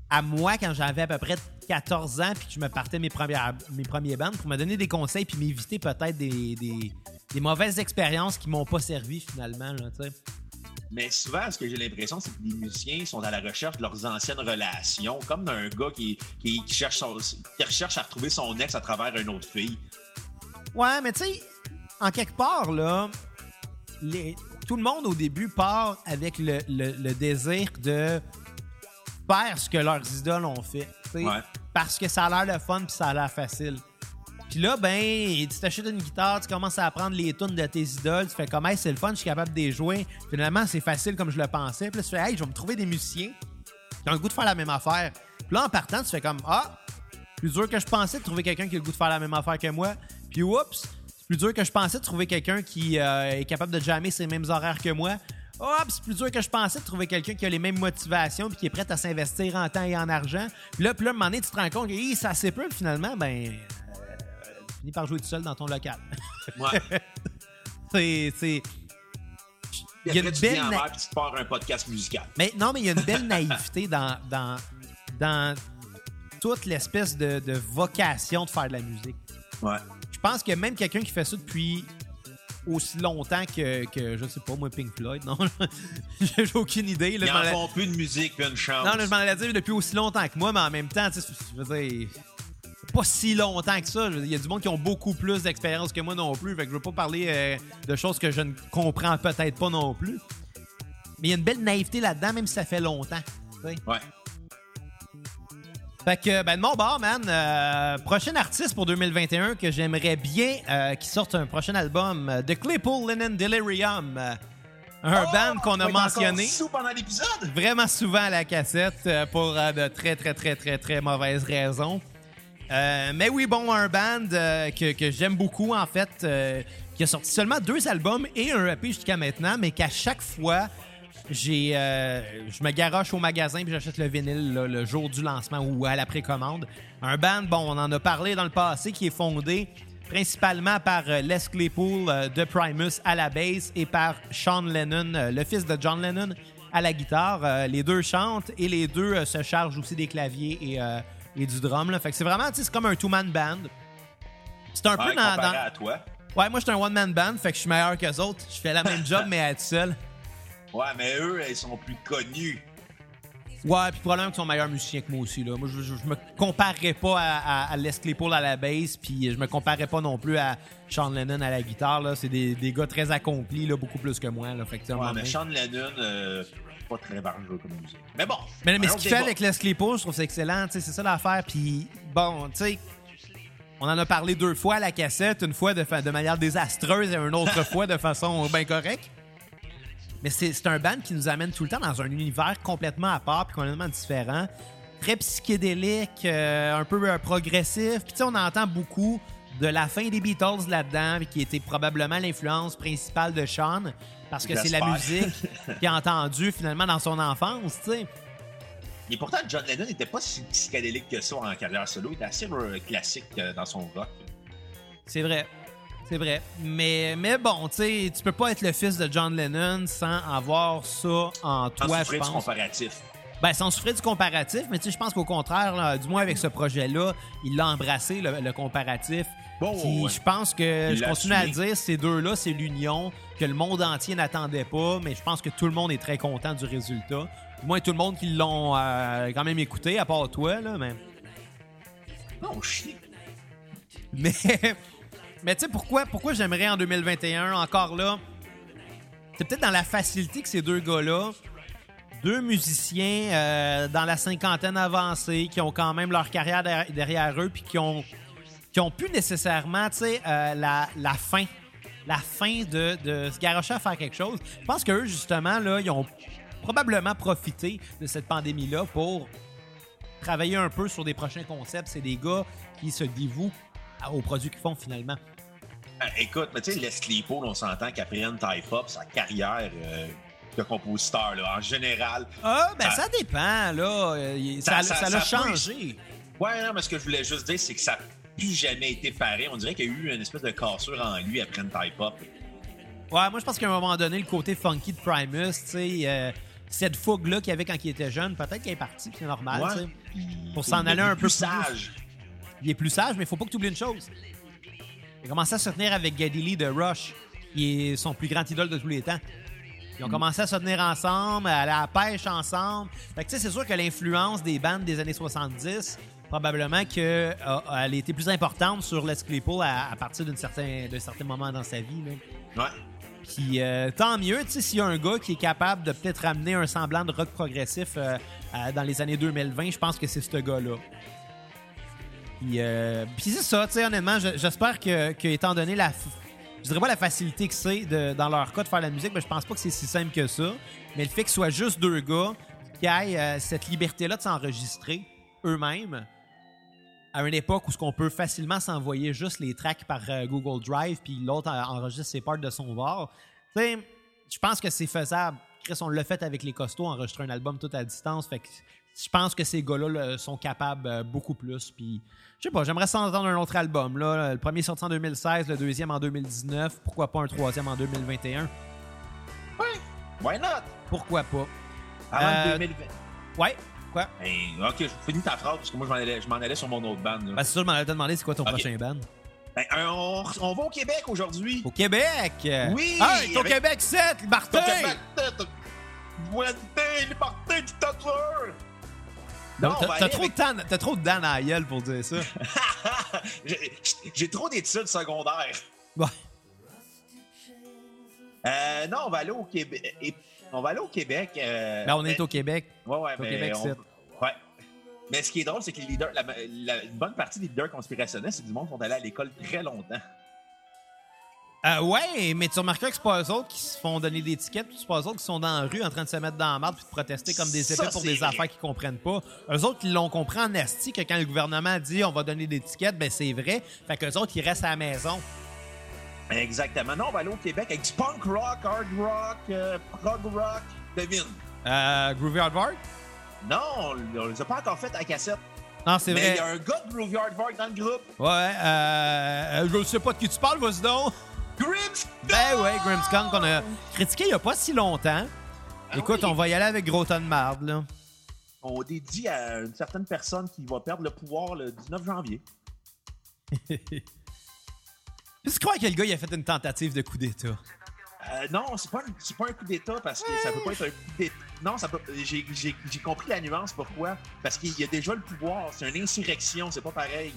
à moi quand j'avais à peu près 14 ans puis que je me partais mes premières mes premiers bandes pour me donner des conseils puis m'éviter peut-être des, des, des mauvaises expériences qui m'ont pas servi finalement. Là. Mais souvent, ce que j'ai l'impression, c'est que les musiciens sont à la recherche de leurs anciennes relations, comme d'un gars qui, qui, qui cherche son- qui recherche à retrouver son ex à travers une autre fille. Ouais, mais tu sais, en quelque part, là, les- tout le monde au début part avec le, le- le désir de faire ce que leurs idoles ont fait. Ouais. Parce que ça a l'air le fun puis ça a l'air facile. Puis là, ben, tu t'achètes une guitare, tu commences à apprendre les tunes de tes idoles, tu fais comme, hey, c'est le fun, je suis capable de les jouer. Finalement, c'est facile comme je le pensais. Puis là, tu fais, hey, je vais me trouver des musiciens qui ont le goût de faire la même affaire. Puis là, en partant, tu fais comme, ah, plus dur que je pensais de trouver quelqu'un qui a le goût de faire la même affaire que moi. Puis oups, plus dur que je pensais de trouver quelqu'un qui euh, est capable de jammer ses mêmes horaires que moi. Oups, c'est plus dur que je pensais de trouver quelqu'un qui a les mêmes motivations puis qui est prêt à s'investir en temps et en argent. Puis là, puis là, à un moment donné, tu te rends compte que hi, ça c'est peu, finalement, ben, euh, tu finis par jouer tout seul dans ton local. Ouais. c'est, Il y a une tu belle na- puis tu pars un podcast musical. Mais non, mais il y a une belle naïveté dans, dans, dans toute l'espèce de, de vocation de faire de la musique. Ouais. Je pense que même quelqu'un qui fait ça depuis aussi longtemps que, que je sais pas, moi, Pink Floyd, non, j'ai aucune idée. Là, Ils je m'en en allais- font plus de musique puis une chance. non, là, je m'en allais dire depuis aussi longtemps que moi, mais en même temps, tu sais, je veux dire, pas si longtemps que ça. Il y a du monde qui ont beaucoup plus d'expérience que moi non plus. Fait que je veux pas parler euh, de choses que je ne comprends peut-être pas non plus. Mais il y a une belle naïveté là-dedans, même si ça fait longtemps. Ouais. Fait que, ben, de mon bord, man, euh, prochain artiste pour 2021 que j'aimerais bien euh, qu'il sorte un prochain album, euh, The Claypool Lennon Delirium. euh, un Oh, band qu'on a mentionné pendant l'épisode? vraiment souvent à la cassette pour de très, très, très, très, très mauvaises raisons. Mais oui, bon, un band que, que j'aime beaucoup, en fait, qui a sorti seulement deux albums et un EP jusqu'à maintenant, mais qu'à chaque fois, j'ai, euh, je me garoche au magasin puis j'achète le vinyle là, le jour du lancement ou à la précommande. Un band, bon, on en a parlé dans le passé, qui est fondé principalement par euh, Les Claypool euh, de Primus à la basse et par Sean Lennon, le fils de John Lennon, à la guitare. Les deux chantent et les deux se chargent aussi des claviers et, euh, et du drum. Là. Fait que c'est vraiment, c'est comme un two-man band. C'est un peu dans, comparé dans- à toi. Ouais, moi, je suis un one-man band, fait que je suis meilleur qu'eux autres. Je fais la même job, mais à être seul. Ouais, mais eux, ils sont plus connus. Ouais, puis probablement qu'ils sont meilleurs musiciens que moi aussi. Là. Moi, je, je, je me comparerais pas à, à, à Les Claypool à la basse, puis je me comparerais pas non plus à Sean Lennon à la guitare. Là. C'est des, des gars très accomplis, là, beaucoup plus que moi. Là. Fait que, Ouais, mais Sean Lennon, euh, pas très bargeux comme musique. Mais bon. Mais, mais ce qu'il fait avec Les Claypool, je trouve c'est excellent. C'est ça l'affaire. Puis bon, tu sais, on en a parlé deux fois à la cassette, une fois de, fa- de manière désastreuse et une autre fois de façon bien correcte. Mais c'est un band qui nous amène tout le temps dans un univers complètement à part puis complètement différent. Très psychédélique, euh, un peu euh, progressif. Puis tu sais, on entend beaucoup de la fin des Beatles là-dedans, qui était probablement l'influence principale de Sean, parce que c'est la musique qu'il a entendue finalement dans son enfance, tu sais. Et pourtant, John Lennon n'était pas si psychédélique que ça en carrière solo. Il était assez euh, classique dans son rock. C'est vrai. C'est vrai. Mais, mais bon, tu sais, tu peux pas être le fils de John Lennon sans avoir ça en toi, je souffrir du pense. comparatif. Ben, sans souffrir du comparatif, mais tu sais, je pense qu'au contraire, là, du moins avec ce projet-là, il l'a embrassé, le, le comparatif. Bon, Puis ouais. je pense que Il je continue à le dire, ces deux-là, c'est l'union que le monde entier n'attendait pas, mais je pense que tout le monde est très content du résultat. Du moins, tout le monde qui l'ont euh, quand même écouté, à part toi, là, mais. Non, chier. Mais, mais tu sais, pourquoi, pourquoi j'aimerais en 2021, encore là, c'est peut-être dans la facilité que ces deux gars-là, deux musiciens euh, dans la cinquantaine avancée, qui ont quand même leur carrière derrière, eux, puis qui ont, qui ont pu nécessairement, tu sais, euh, la, la fin, la fin de, de se garocher à faire quelque chose. Je pense qu'eux, justement, là, ils ont probablement profité de cette pandémie-là pour travailler un peu sur des prochains concepts. C'est des gars qui se dévouent aux produits qu'ils font finalement. Euh, écoute, mais tu sais, Les Claypool, on s'entend qu'après une type up, sa carrière euh, de compositeur, là, en général. Ah, ben ça, Ça- dépend, là. Euh, Ça Ça- ça ça- l'a changé. Ouais, non, mais ce que je voulais juste dire, c'est que ça n'a plus jamais été pareil. On dirait qu'il y a eu une espèce de cassure en lui après une type up. Ouais, moi, je pense qu'à un moment donné, le côté funky de Primus, tu sais, euh, cette fougue-là qu'il avait quand il était jeune, peut-être qu'elle est partie, c'est normal, tu sais. Ouais. Pour s'en aller un peu plus plus. sage. Il est plus sage, mais il faut pas que tu oublies une chose. Il a commencé à se tenir avec Geddy Lee de Rush, qui est son plus grand idole de tous les temps. Ils ont commencé à se tenir ensemble, à aller à la pêche ensemble. Fait que, tu sais, c'est sûr que l'influence des bandes des années 70, probablement qu'elle a été plus importante sur Les Claypool à, à partir d'un certain, moment dans sa vie. là. Ouais. Puis euh, tant mieux, tu sais, s'il y a un gars qui est capable de peut-être ramener un semblant de rock progressif euh, dans les années 2020, je pense que c'est ce gars-là. Euh, puis c'est ça, tu sais, honnêtement, je- j'espère que, étant donné la. Je dirais pas la facilité que c'est dans leur cas de faire la musique, mais je pense pas que c'est si simple que ça. Mais le fait que ce soit juste deux gars qui aient euh, cette liberté-là de s'enregistrer eux-mêmes à une époque où ce qu'on peut facilement s'envoyer juste les tracks par euh, Google Drive puis l'autre euh, enregistre ses parts de son bord. Tu sais, je pense que c'est faisable. Chris, on l'a fait avec les costauds, enregistrer un album tout à distance. Fait que je pense que ces gars-là là, sont capables beaucoup plus. Puis, je sais pas, j'aimerais ça entendre un autre album. Là. Le premier sorti en 2016, le deuxième en 2019. Pourquoi pas un troisième en 2021? Why not? Pourquoi pas? Avant Euh, 2020. Ouais, quoi? Hey, ok, je finis ta phrase parce que moi, je m'en allais, je m'en allais sur mon autre band. là. Ben, c'est ça, je m'en allais te demander c'est quoi ton prochain band? Ben, euh, on, on va au Québec aujourd'hui. Au Québec! Oui, Hey, ton avec- Québec 7, le Martin! Au Québec, tête, Liberté, liberté, dictature! Non, Non, on t'as- trop, de trop de dents dans la gueule pour dire ça. J'ai- trop d'études secondaires. Ouais. Euh, non, on va aller au Québec. On va aller au Québec. euh, Là, Ben, on est au Québec. Ouais, ouais, au mais Québec, on- c'est- Ouais. Mais ce qui est drôle, c'est que les leaders, la, la- une bonne partie des leaders conspirationnistes, c'est du monde qui sont allés à l'école très longtemps. Euh, ouais, mais tu remarqueras que c'est pas eux autres qui se font donner des tickets, puis c'est pas eux autres qui sont dans la rue en train de se mettre dans la marde puis de protester comme des Ça, épées pour c'est des vrai. affaires qu'ils comprennent pas. Eux autres, ils l'ont compris en asti que quand le gouvernement dit on va donner des tickets, ben c'est vrai. Fait qu'eux autres, ils restent à la maison. Exactement. Non, on va aller au Québec avec du punk rock, hard rock, euh, prog rock. Devine. Euh, Groovy Hardvark? Non, on, on les a pas encore fait à cassette. Non, c'est Mais il vrai. y a un gars de Groovy Hardvark dans le groupe. Ouais, euh, je sais pas de qui tu parles, vas-y donc. Grims! Ben ouais, Grimmskunk qu'on a critiqué il y a pas si longtemps. Ah Écoute, oui. on va y aller avec gros de marde, là. On dédie à une certaine personne qui va perdre le pouvoir le 19 janvier. Tu crois que le gars, il a fait une tentative de coup d'État? Euh, non, c'est pas, c'est pas un coup d'État parce que ça peut pas être un coup d'État. Non, ça peut. J'ai, j'ai- j'ai compris la nuance pourquoi. Parce qu'il y a déjà le pouvoir. C'est une insurrection, c'est pas pareil.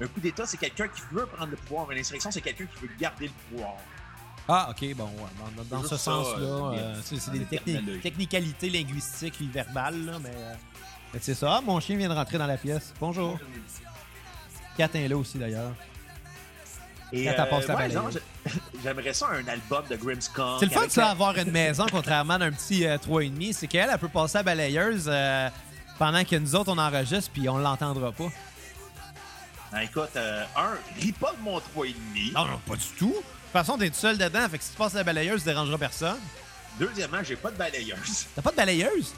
Un coup d'État, c'est quelqu'un qui veut prendre le pouvoir. Une insurrection, c'est quelqu'un qui veut garder le pouvoir. Ah, ok, bon, ouais, dans, dans ce sens-là, euh, euh, c'est des techni- technicalités linguistiques puis verbales, là, mais, euh, mais c'est ça. Ah, mon chien vient de rentrer dans la pièce. Bonjour. Kat est là aussi, d'ailleurs. Et, passé la ouais, j'aimerais ça un album de Grimmskong. C'est le fun de ça, avoir une maison, contrairement à un petit euh, 3,5. C'est qu'elle, elle peut passer à balayeuse euh, pendant que nous autres, on enregistre puis on l'entendra pas. Ah, écoute, euh, un, ris pas de mon 3,5. Non, non, pas du tout. De toute façon, t'es tout seul dedans, fait que si tu passes la balayeuse, ça dérangera personne. Deuxièmement, j'ai pas de balayeuse. T'as pas de balayeuse?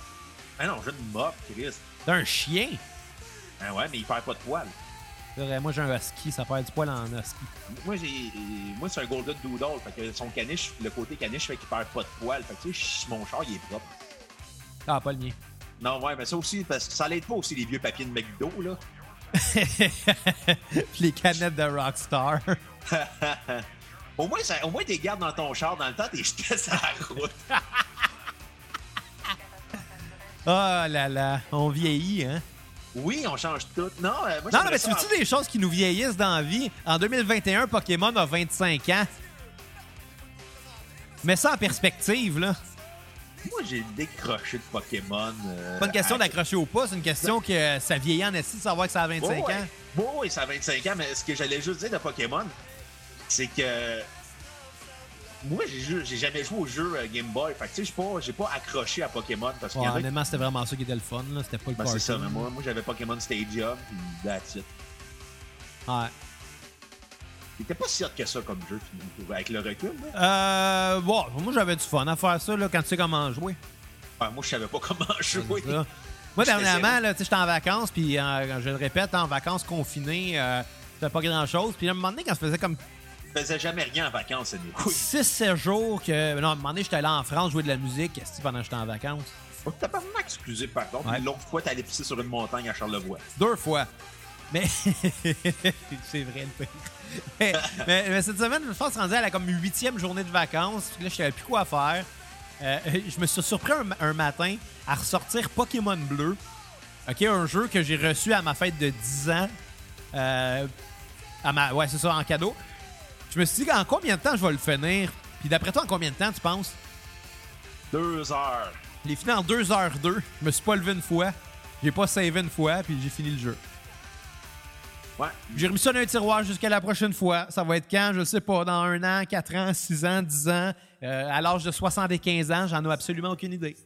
Ah non, j'ai une mop, Chris. T'as un chien? Ah ouais, mais il perd pas de poils. Moi, j'ai un husky, ça perd du poil en husky. Moi, j'ai, moi c'est un Golden Doodle. Fait que son caniche, le côté caniche fait qu'il perd pas de poils. Fait que tu sais, mon char, il est propre. Ah, pas le mien. Non, ouais, mais ça aussi, parce que ça l'aide pas aussi les vieux papiers de McDo, là. Les canettes de Rockstar. Au moins, ça, au moins, t'es gardes dans ton char dans le temps, t'es jeté sur la route. Oh là là, on vieillit, hein? Oui, on change tout. Non, euh, moi, Non, mais tu veux des choses qui nous vieillissent dans la vie? En 2021, Pokémon a 25 ans. Mets ça en perspective, là. Moi, j'ai décroché de Pokémon. euh, Pas une question à- d'accrocher au pas, c'est une question que ça vieillit en esti de savoir que ça a 25 Ouais, ouais. ans. Ouais, ouais, ça a 25 ans, mais ce que j'allais juste dire de Pokémon, c'est que. Moi, j'ai jamais joué au jeu euh, Game Boy. Fait que, tu sais, j'ai pas, pas accroché à Pokémon parce Ouais, qui- honnêtement, c'était vraiment ça qui était le fun, là. C'était pas le Ben, c'est ça, mais moi, moi j'avais Pokémon Stadium, puis that's it. Ouais. Il était pas si hot que ça comme jeu, avec le recul. Là? Euh, bon, moi, j'avais du fun à faire ça, là, quand tu sais comment jouer. Ouais, moi, je savais pas comment jouer. Moi, dernièrement, là, tu sais, j'étais en vacances, puis euh, je le répète, en vacances confinées, euh, c'était pas grand-chose. Puis à un moment donné, quand ça faisait comme Je faisais jamais rien en vacances, c'est oui. 6-7 jours que. Non, à un moment donné, j'étais allé en France jouer de la musique pendant que j'étais en vacances. Oh, T'as pas vraiment exclusé, par contre. Ouais. L'autre fois, t'es allé pisser sur une montagne à Charlevoix. Deux fois. Mais c'est vrai le pire. Mais, mais- mais cette semaine, je pense rendu à la comme huitième journée de vacances. Puis là, je savais plus quoi faire. Euh, je me suis surpris un, un matin à ressortir Pokémon Bleu. OK, un jeu que j'ai reçu à ma fête de 10 ans. Euh, à ma, ouais, c'est ça, en cadeau. Je me suis dit, en combien de temps je vais le finir? Puis d'après toi, en combien de temps tu penses? Deux heures. Je l'ai fini en 2h02. Je me suis pas levé une fois. J'ai pas savé une fois, puis j'ai fini le jeu. Ouais. J'ai remis ça dans un tiroir jusqu'à la prochaine fois. Ça va être quand? Je sais pas. Dans un an, quatre ans, six ans, dix ans. Euh, à l'âge de 75 ans, j'en ai absolument aucune idée.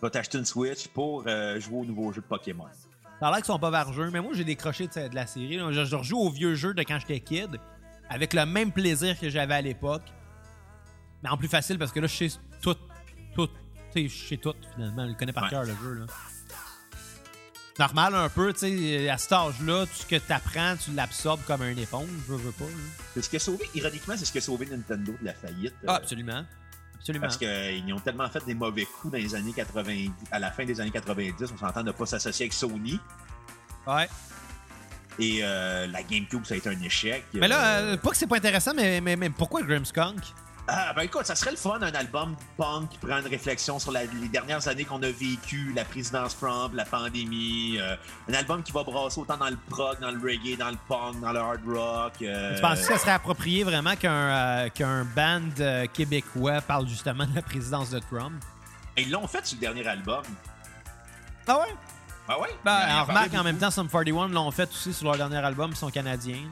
Va t'acheter une Switch pour euh, jouer au nouveau jeu de Pokémon. Ça a l'air qu'ils sont pas vargeux, mais moi, j'ai décroché de, de la série. là. Je, je rejoue aux vieux jeux de quand j'étais kid, avec le même plaisir que j'avais à l'époque. Mais en plus facile, parce que là, je sais tout. Tout. Tu sais, je sais tout, finalement. Je le connais par Ouais. cœur, le jeu. Là. Normal, un peu, tu sais, à cet âge-là, tout ce que tu apprends, tu l'absorbes comme un éponge, je veux pas. là. C'est ce qui a sauvé, ironiquement, c'est ce qui a sauvé Nintendo de la faillite. euh, Ah, absolument. Absolument. Parce qu'ils ont tellement fait des mauvais coups dans les années 90, à la fin des années 90, on s'entend de pas s'associer avec Sony. Ouais. Et euh, la GameCube, ça a été un échec. Mais là, Euh, euh, pas que c'est pas intéressant, mais, mais, mais pourquoi Grimmskunk? Ah, ben écoute, ça serait le fun, un album punk qui prend une réflexion sur la- les dernières années qu'on a vécues, la présidence Trump, la pandémie. euh, un album qui va brasser autant dans le prog, dans le reggae, dans le punk, dans le hard rock. euh, Tu penses que ça serait approprié vraiment qu'un euh, qu'un band québécois parle justement de la présidence de Trump? Ils l'ont fait sur le dernier album. Ah ouais? Ah ouais? Ben, en remarque en même temps, Sum 41 l'ont fait aussi sur leur dernier album, ils sont canadiens.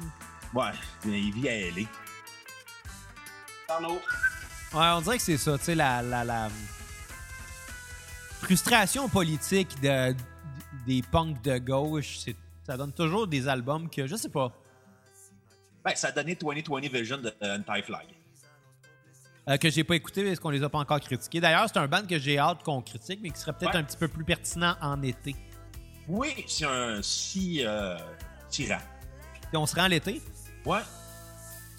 Ouais, il vit à LA. Ouais, on dirait que c'est ça, tu sais, la, la, la frustration politique de, des punks de gauche, c'est- ça donne toujours des albums que, je sais pas, Ben, ça a donné 2020 Vision de euh, euh, que j'ai pas écouté parce qu'on les a pas encore critiqués? D'ailleurs, c'est un band que j'ai hâte qu'on critique, mais qui serait peut-être Ouais. un petit peu plus pertinent en été. Oui, c'est un si euh, tyran. Puis on se rend l'été? Ouais.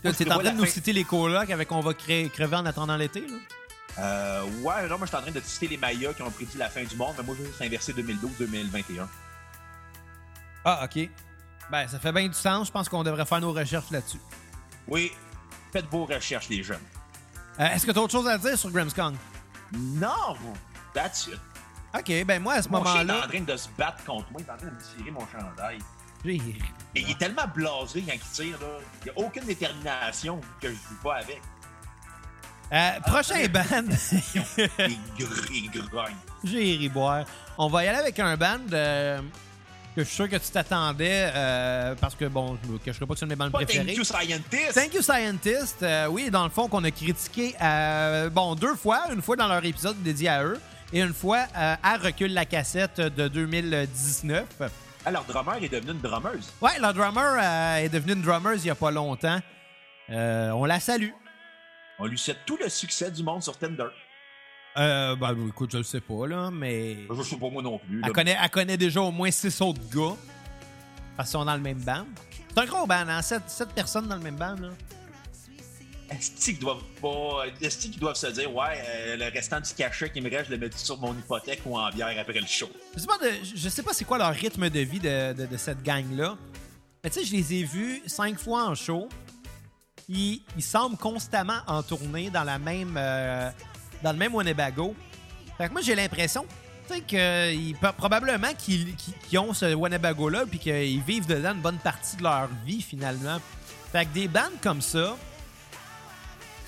Es en train de nous citer les colocs avec on va crever en attendant l'été, là? Euh, ouais, non, moi, je suis en train de citer les Mayas qui ont prédit la fin du monde, mais moi, je vais juste inverser 2012-2021. Ah, OK. Ben, ça fait bien du sens. Je pense qu'on devrait faire nos recherches là-dessus. Oui, faites vos recherches, les jeunes. Euh, Est-ce que tu as autre chose à dire sur Grimmskong? Non, that's it. OK, ben moi, à ce Mon chien est moment-là... en train de se battre contre moi, il est en train de me tirer mon chandail. J'ai- Et il est tellement blasé quand il tire, là. Il n'y a aucune détermination que je joue pas avec. Euh, prochain band, Il, grogne. j'ai ri boire. On va y aller avec un band euh, que je suis sûr que tu t'attendais euh, parce que, bon, je me cacherai pas que c'est un de mes bands Pas préférés. Thank You Scientist! Thank You Scientist, oui, dans le fond, qu'on a critiqué, bon, deux fois, une fois dans leur épisode dédié à eux et une fois à Recule la cassette de 2019. Ah, leur drummer est devenu une drummeuse. Ouais, leur drummer euh, est devenue une drummer il y a pas longtemps. Euh, on la salue. On lui souhaite tout le succès du monde sur Tinder. Euh, ben, écoute, je le sais pas, là, mais. Je sais pas moi non plus. Elle connaît, elle connaît déjà au moins six autres gars. Parce qu'ils sont dans le même band. C'est un gros band, hein? Sept, sept personnes dans le même band, là. Est-ce qu'ils doivent pas. Est-ce qu'ils doivent se dire, ouais, euh, le restant du cachet qui me reste, je le mets sur mon hypothèque ou en bière après le show? Je sais pas, sais pas c'est quoi leur rythme de vie de, cette gang-là. Mais tu sais, je les ai vus cinq fois en show. Ils, semblent constamment en tournée dans la même euh, dans le même Winnebago. Fait que moi, j'ai l'impression que ils- probablement qu'ils ont ce Winnebago-là puis qu'ils vivent dedans une bonne partie de leur vie, finalement. Fait que des bandes comme ça,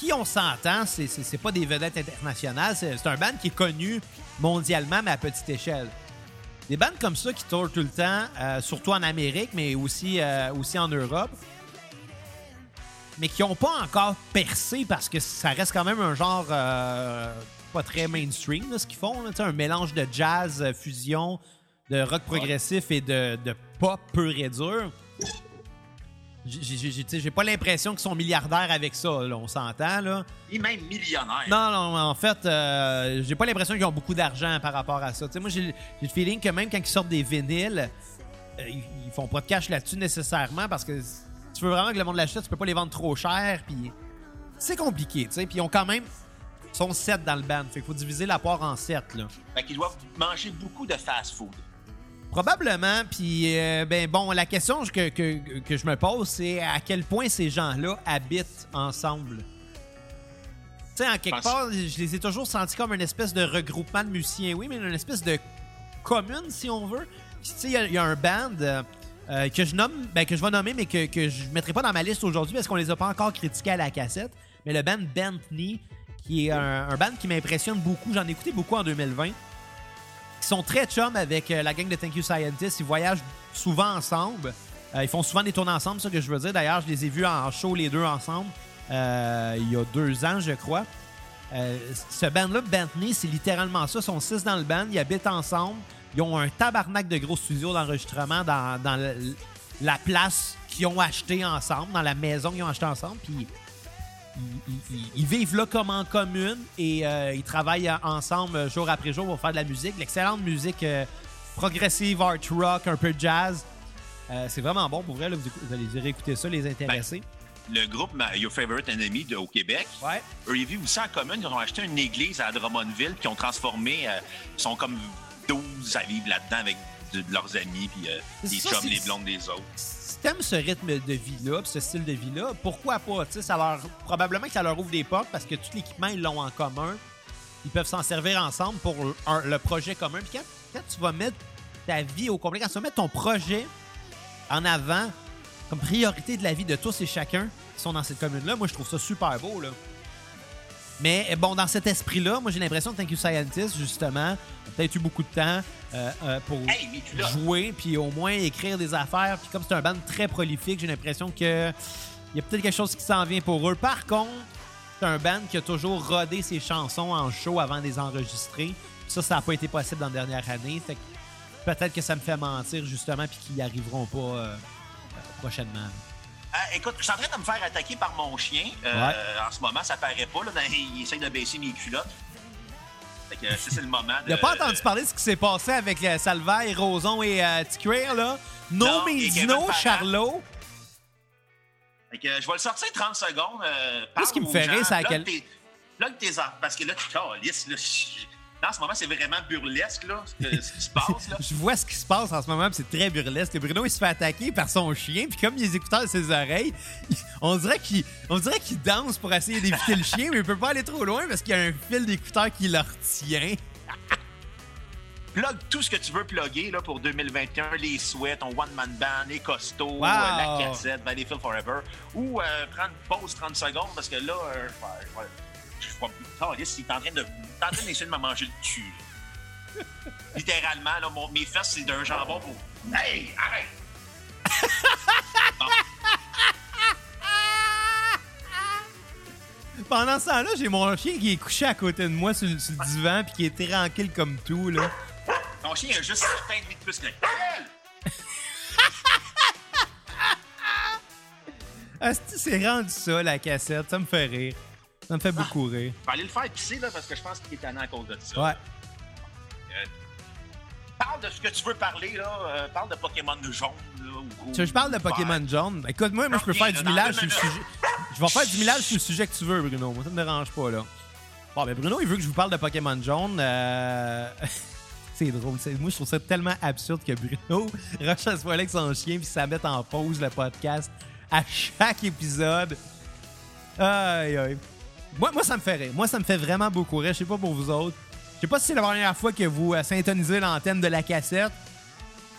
qui on s'entend, c'est- c'est c'est pas des vedettes internationales, c'est c'est un band qui est connu mondialement, mais à petite échelle. Des bandes comme ça qui tournent tout le temps, euh, surtout en Amérique, mais aussi, euh, aussi en Europe, mais qui n'ont pas encore percé parce que ça reste quand même un genre euh, pas très mainstream, là, ce qu'ils font. là. Un mélange de jazz, fusion, de rock progressif et de, de pop pur et dur. J'ai- pas l'impression qu'ils sont milliardaires avec ça, là, on s'entend. là. Est même millionnaire. Non, non, en fait, euh, j'ai pas l'impression qu'ils ont beaucoup d'argent par rapport à ça. Moi, j'ai j'ai le feeling que même quand ils sortent des vinyles, euh, ils, ils font pas de cash là-dessus nécessairement parce que si tu veux vraiment que le monde l'achète, tu peux pas les vendre trop cher. Puis c'est compliqué, tu sais. Puis ils ont quand même. Ils sont 7 dans le band. Fait qu'il faut diviser la part en 7, là. Fait qu'ils doivent manger beaucoup de fast-food. Probablement. Puis, euh, ben bon, la question que, que, que je me pose, c'est à quel point ces gens-là habitent ensemble? Tu sais, en quelque part, je les ai toujours sentis comme une espèce de regroupement de musiciens, oui, mais une espèce de commune, si on veut. Tu sais, il y, a un band euh, euh, que je nomme, ben, que je vais nommer, mais que, que je ne mettrai pas dans ma liste aujourd'hui parce qu'on les a pas encore critiqués à la cassette. Mais le band Bentley, qui est un, un band qui m'impressionne beaucoup. J'en ai écouté beaucoup en 2020. Ils sont très chums avec euh, la gang de Thank You Scientists. Ils voyagent souvent ensemble. ils font souvent des tournées ensemble, ça que je veux dire. D'ailleurs, je les ai vus en show les deux ensemble. Euh, il y a deux ans, je crois. Euh, ce band-là, Bentley, c'est littéralement ça. Ils sont six dans le band, ils habitent ensemble. Ils ont un tabarnak de gros studios d'enregistrement dans, la place qu'ils ont acheté ensemble, dans la maison qu'ils ont acheté ensemble. Puis ils, vivent là comme en commune et euh, ils travaillent ensemble jour après jour pour faire de la musique. L'excellente musique progressive, art rock, un peu jazz. c'est vraiment bon pour vrai. vous, allez écouter ça, les intéressés. Ben, le groupe Your Favorite Enemy de, au Québec, ouais. eux, ils vivent aussi en commune. Ils ont acheté une église à Drummondville, puis ont transformé. Euh, ils sont comme 12 à vivre là-dedans avec de, leurs amis, puis euh, les chums, les blondes des autres. T'aimes ce rythme de vie-là, ce style de vie-là, pourquoi pas? Ça leur, probablement que ça leur ouvre des portes parce que tout l'équipement, ils l'ont en commun. Ils peuvent s'en servir ensemble pour le projet commun. Puis quand, quand tu vas mettre ta vie au complet, quand tu vas mettre ton projet en avant, comme priorité de la vie de tous et chacun qui sont dans cette commune-là. Moi, je trouve ça super beau. Là. Mais bon, dans cet esprit-là, moi, j'ai l'impression que Thank You Scientist, justement, a peut-être eu beaucoup de temps euh, euh, pour jouer, puis au moins écrire des affaires. Puis comme c'est un band très prolifique, j'ai l'impression que il y a peut-être quelque chose qui s'en vient pour eux. Par contre, c'est un band qui a toujours rodé ses chansons en show avant de les enregistrer. Ça, ça n'a pas été possible dans la dernière année. peut-être que ça me fait mentir, justement, puis qu'ils n'y arriveront pas. Euh, prochainement. Euh, écoute, je suis en train de me faire attaquer par mon chien. Euh, en ce moment, ça paraît pas. Là, il essaie de baisser mes culottes. Fait que, c'est le moment de... Il n'a pas entendu parler de ce qui s'est passé avec euh, Salvaire, Roson et euh, T-Queer, là? No means no, Charlot. Fait que je vais le sortir 30 secondes. Qu'est-ce qui me rire, c'est à quel... Là, tes... Parce que là, tu calisses, là en ce moment, c'est vraiment burlesque, là, ce, qui se passe. Là. je vois ce qui se passe en ce moment, c'est très burlesque. Bruno, il se fait attaquer par son chien, puis comme il les écouteurs de ses oreilles, on dirait qu'il danse pour essayer d'éviter le chien, mais il peut pas aller trop loin parce qu'il y a un fil d'écouteurs qui le retient. Plug tout ce que tu veux plugger là, pour 2021, les souhaits, ton one-man band, les costauds, euh, la cassette, Valleyfield Forever, ou euh, prendre une pause 30 secondes parce que là, euh, je vois oh, il est en train de, en train d'essayer de me manger le cul. Littéralement, là, mon, mes fesses, c'est d'un jambon pour. Hey, arrête! Pendant ce temps-là, j'ai mon chien qui est couché à côté de moi sur, le divan puis qui est tranquille comme tout, là. Ton chien a juste certains de plus que c'est rendu ça, la cassette. Ça me fait rire. Ça me fait beaucoup rire. Je vais aller le faire pisser, là, parce que je pense qu'il est tanné à cause de ça. Ouais. Euh, parle de ce que tu veux parler, là. Euh, parle de Pokémon jaune, là. Ou, tu veux que je parle de Pokémon jaune? Écoute, moi, moi je peux faire du millage sur le sujet. Je vais faire du millage sur le sujet que tu veux, Bruno. Moi, ça me dérange pas, là. Bon, ben Bruno, il veut que je vous parle de Pokémon jaune. Euh... c'est drôle. Moi, je trouve ça tellement absurde que Bruno rush à ce avec son chien puis ça mette en pause le podcast à chaque épisode. Aïe, aïe. Moi, moi, ça me fait rire. Moi, ça me fait vraiment beaucoup rire. Je sais pas pour vous autres. Je sais pas si c'est la première fois que vous euh, l'antenne de la cassette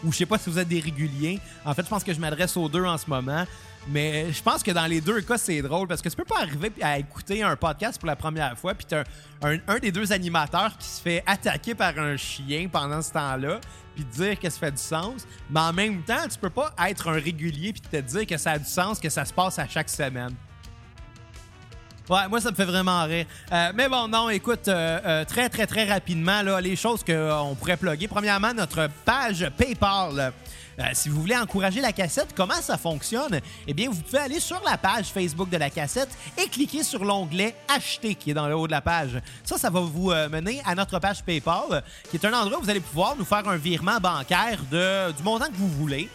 ou je sais pas si vous êtes des réguliers. En fait, je pense que je m'adresse aux deux en ce moment. Mais je pense que dans les deux cas, c'est drôle parce que tu peux pas arriver à écouter un podcast pour la première fois, puis t'as un, un, des deux animateurs qui se fait attaquer par un chien pendant ce temps-là, puis dire que ça fait du sens. Mais en même temps, tu peux pas être un régulier puis te dire que ça a du sens, que ça se passe à chaque semaine. Ouais, moi, ça me fait vraiment rire. Euh, mais bon, non, écoute, euh, euh, très, très, très rapidement, là, les choses qu'on pourrait plugger. Premièrement, notre page PayPal. si vous voulez encourager la cassette, comment ça fonctionne? Eh bien, vous pouvez aller sur la page Facebook de la cassette et cliquer sur l'onglet Acheter qui est dans le haut de la page. Ça, ça va vous mener à notre page PayPal, qui est un endroit où vous allez pouvoir nous faire un virement bancaire de, du montant que vous voulez.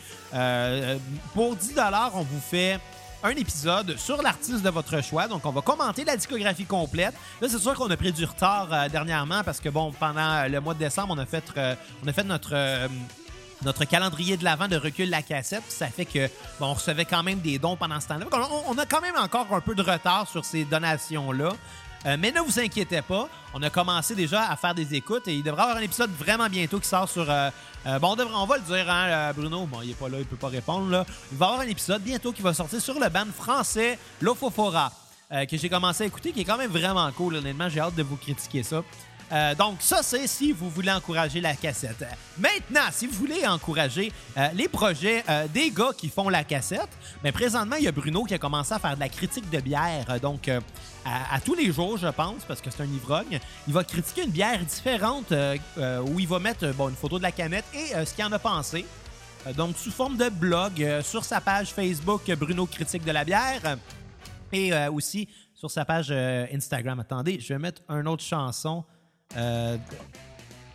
pour 10 on vous fait un épisode sur l'artiste de votre choix. Donc, on va commenter la discographie complète. Là, c'est sûr qu'on a pris du retard euh, dernièrement parce que, bon, pendant le mois de décembre, on a fait, euh, notre, euh, calendrier de l'avant de recul la cassette. Ça fait que bon, on recevait quand même des dons pendant ce temps-là. On, on a quand même encore un peu de retard sur ces donations-là. Euh, mais ne vous inquiétez pas, on a commencé déjà à faire des écoutes et il devrait y avoir un épisode vraiment bientôt qui sort sur. Euh, euh, bon, on, devrait, on, va le dire, hein, Bruno. Bon, il est pas là, il peut pas répondre. Là. Il va y avoir un épisode bientôt qui va sortir sur le band français Lofofora, que j'ai commencé à écouter, qui est quand même vraiment cool. Honnêtement, j'ai hâte de vous critiquer ça. Euh, donc, ça, c'est si vous voulez encourager la cassette. Maintenant, si vous voulez encourager euh, les projets euh, des gars qui font la cassette, mais présentement, il y a Bruno qui a commencé à faire de la critique de bière. Donc, à, tous les jours, je pense, parce que c'est un ivrogne, il va critiquer une bière différente où il va mettre une photo de la canette et ce qu'il en a pensé. donc, sous forme de blog sur sa page Facebook Bruno Critique de la bière et aussi sur sa page Instagram. Attendez, je vais mettre une autre chanson. Euh,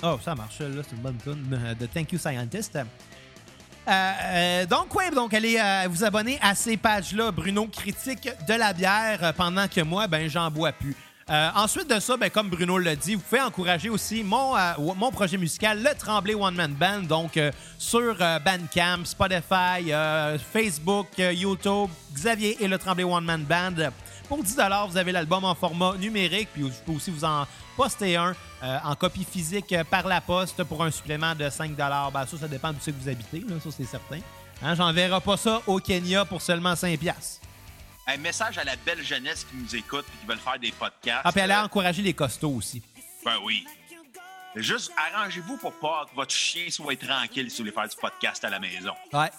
oh, ça marche, là, c'est une bonne tune euh, de Thank You Scientist. Euh, donc, ouais, donc allez vous abonner à ces pages-là, Bruno critique de la bière, pendant que moi, ben, j'en bois plus. ensuite de ça, ben, comme Bruno l'a dit, vous pouvez encourager aussi mon, mon projet musical, le Tremblay One Man Band, donc sur Bandcamp, Spotify, Facebook, YouTube, Xavier et le Tremblay One Man Band. Pour 10 vous avez l'album en format numérique, puis je peux aussi vous en poster un euh, en copie physique euh, par la poste pour un supplément de 5 ben, Ça, ça dépend d'où c'est que vous habitez, là, ça c'est certain. Hein, J'enverrai pas ça au Kenya pour seulement 5 Un message à la belle jeunesse qui nous écoute et qui veulent faire des podcasts. Ah, puis allez euh, encourager les costauds aussi. Ben oui. Juste arrangez-vous pour pas que votre chien soit tranquille si vous voulez faire du podcast à la maison. Ouais.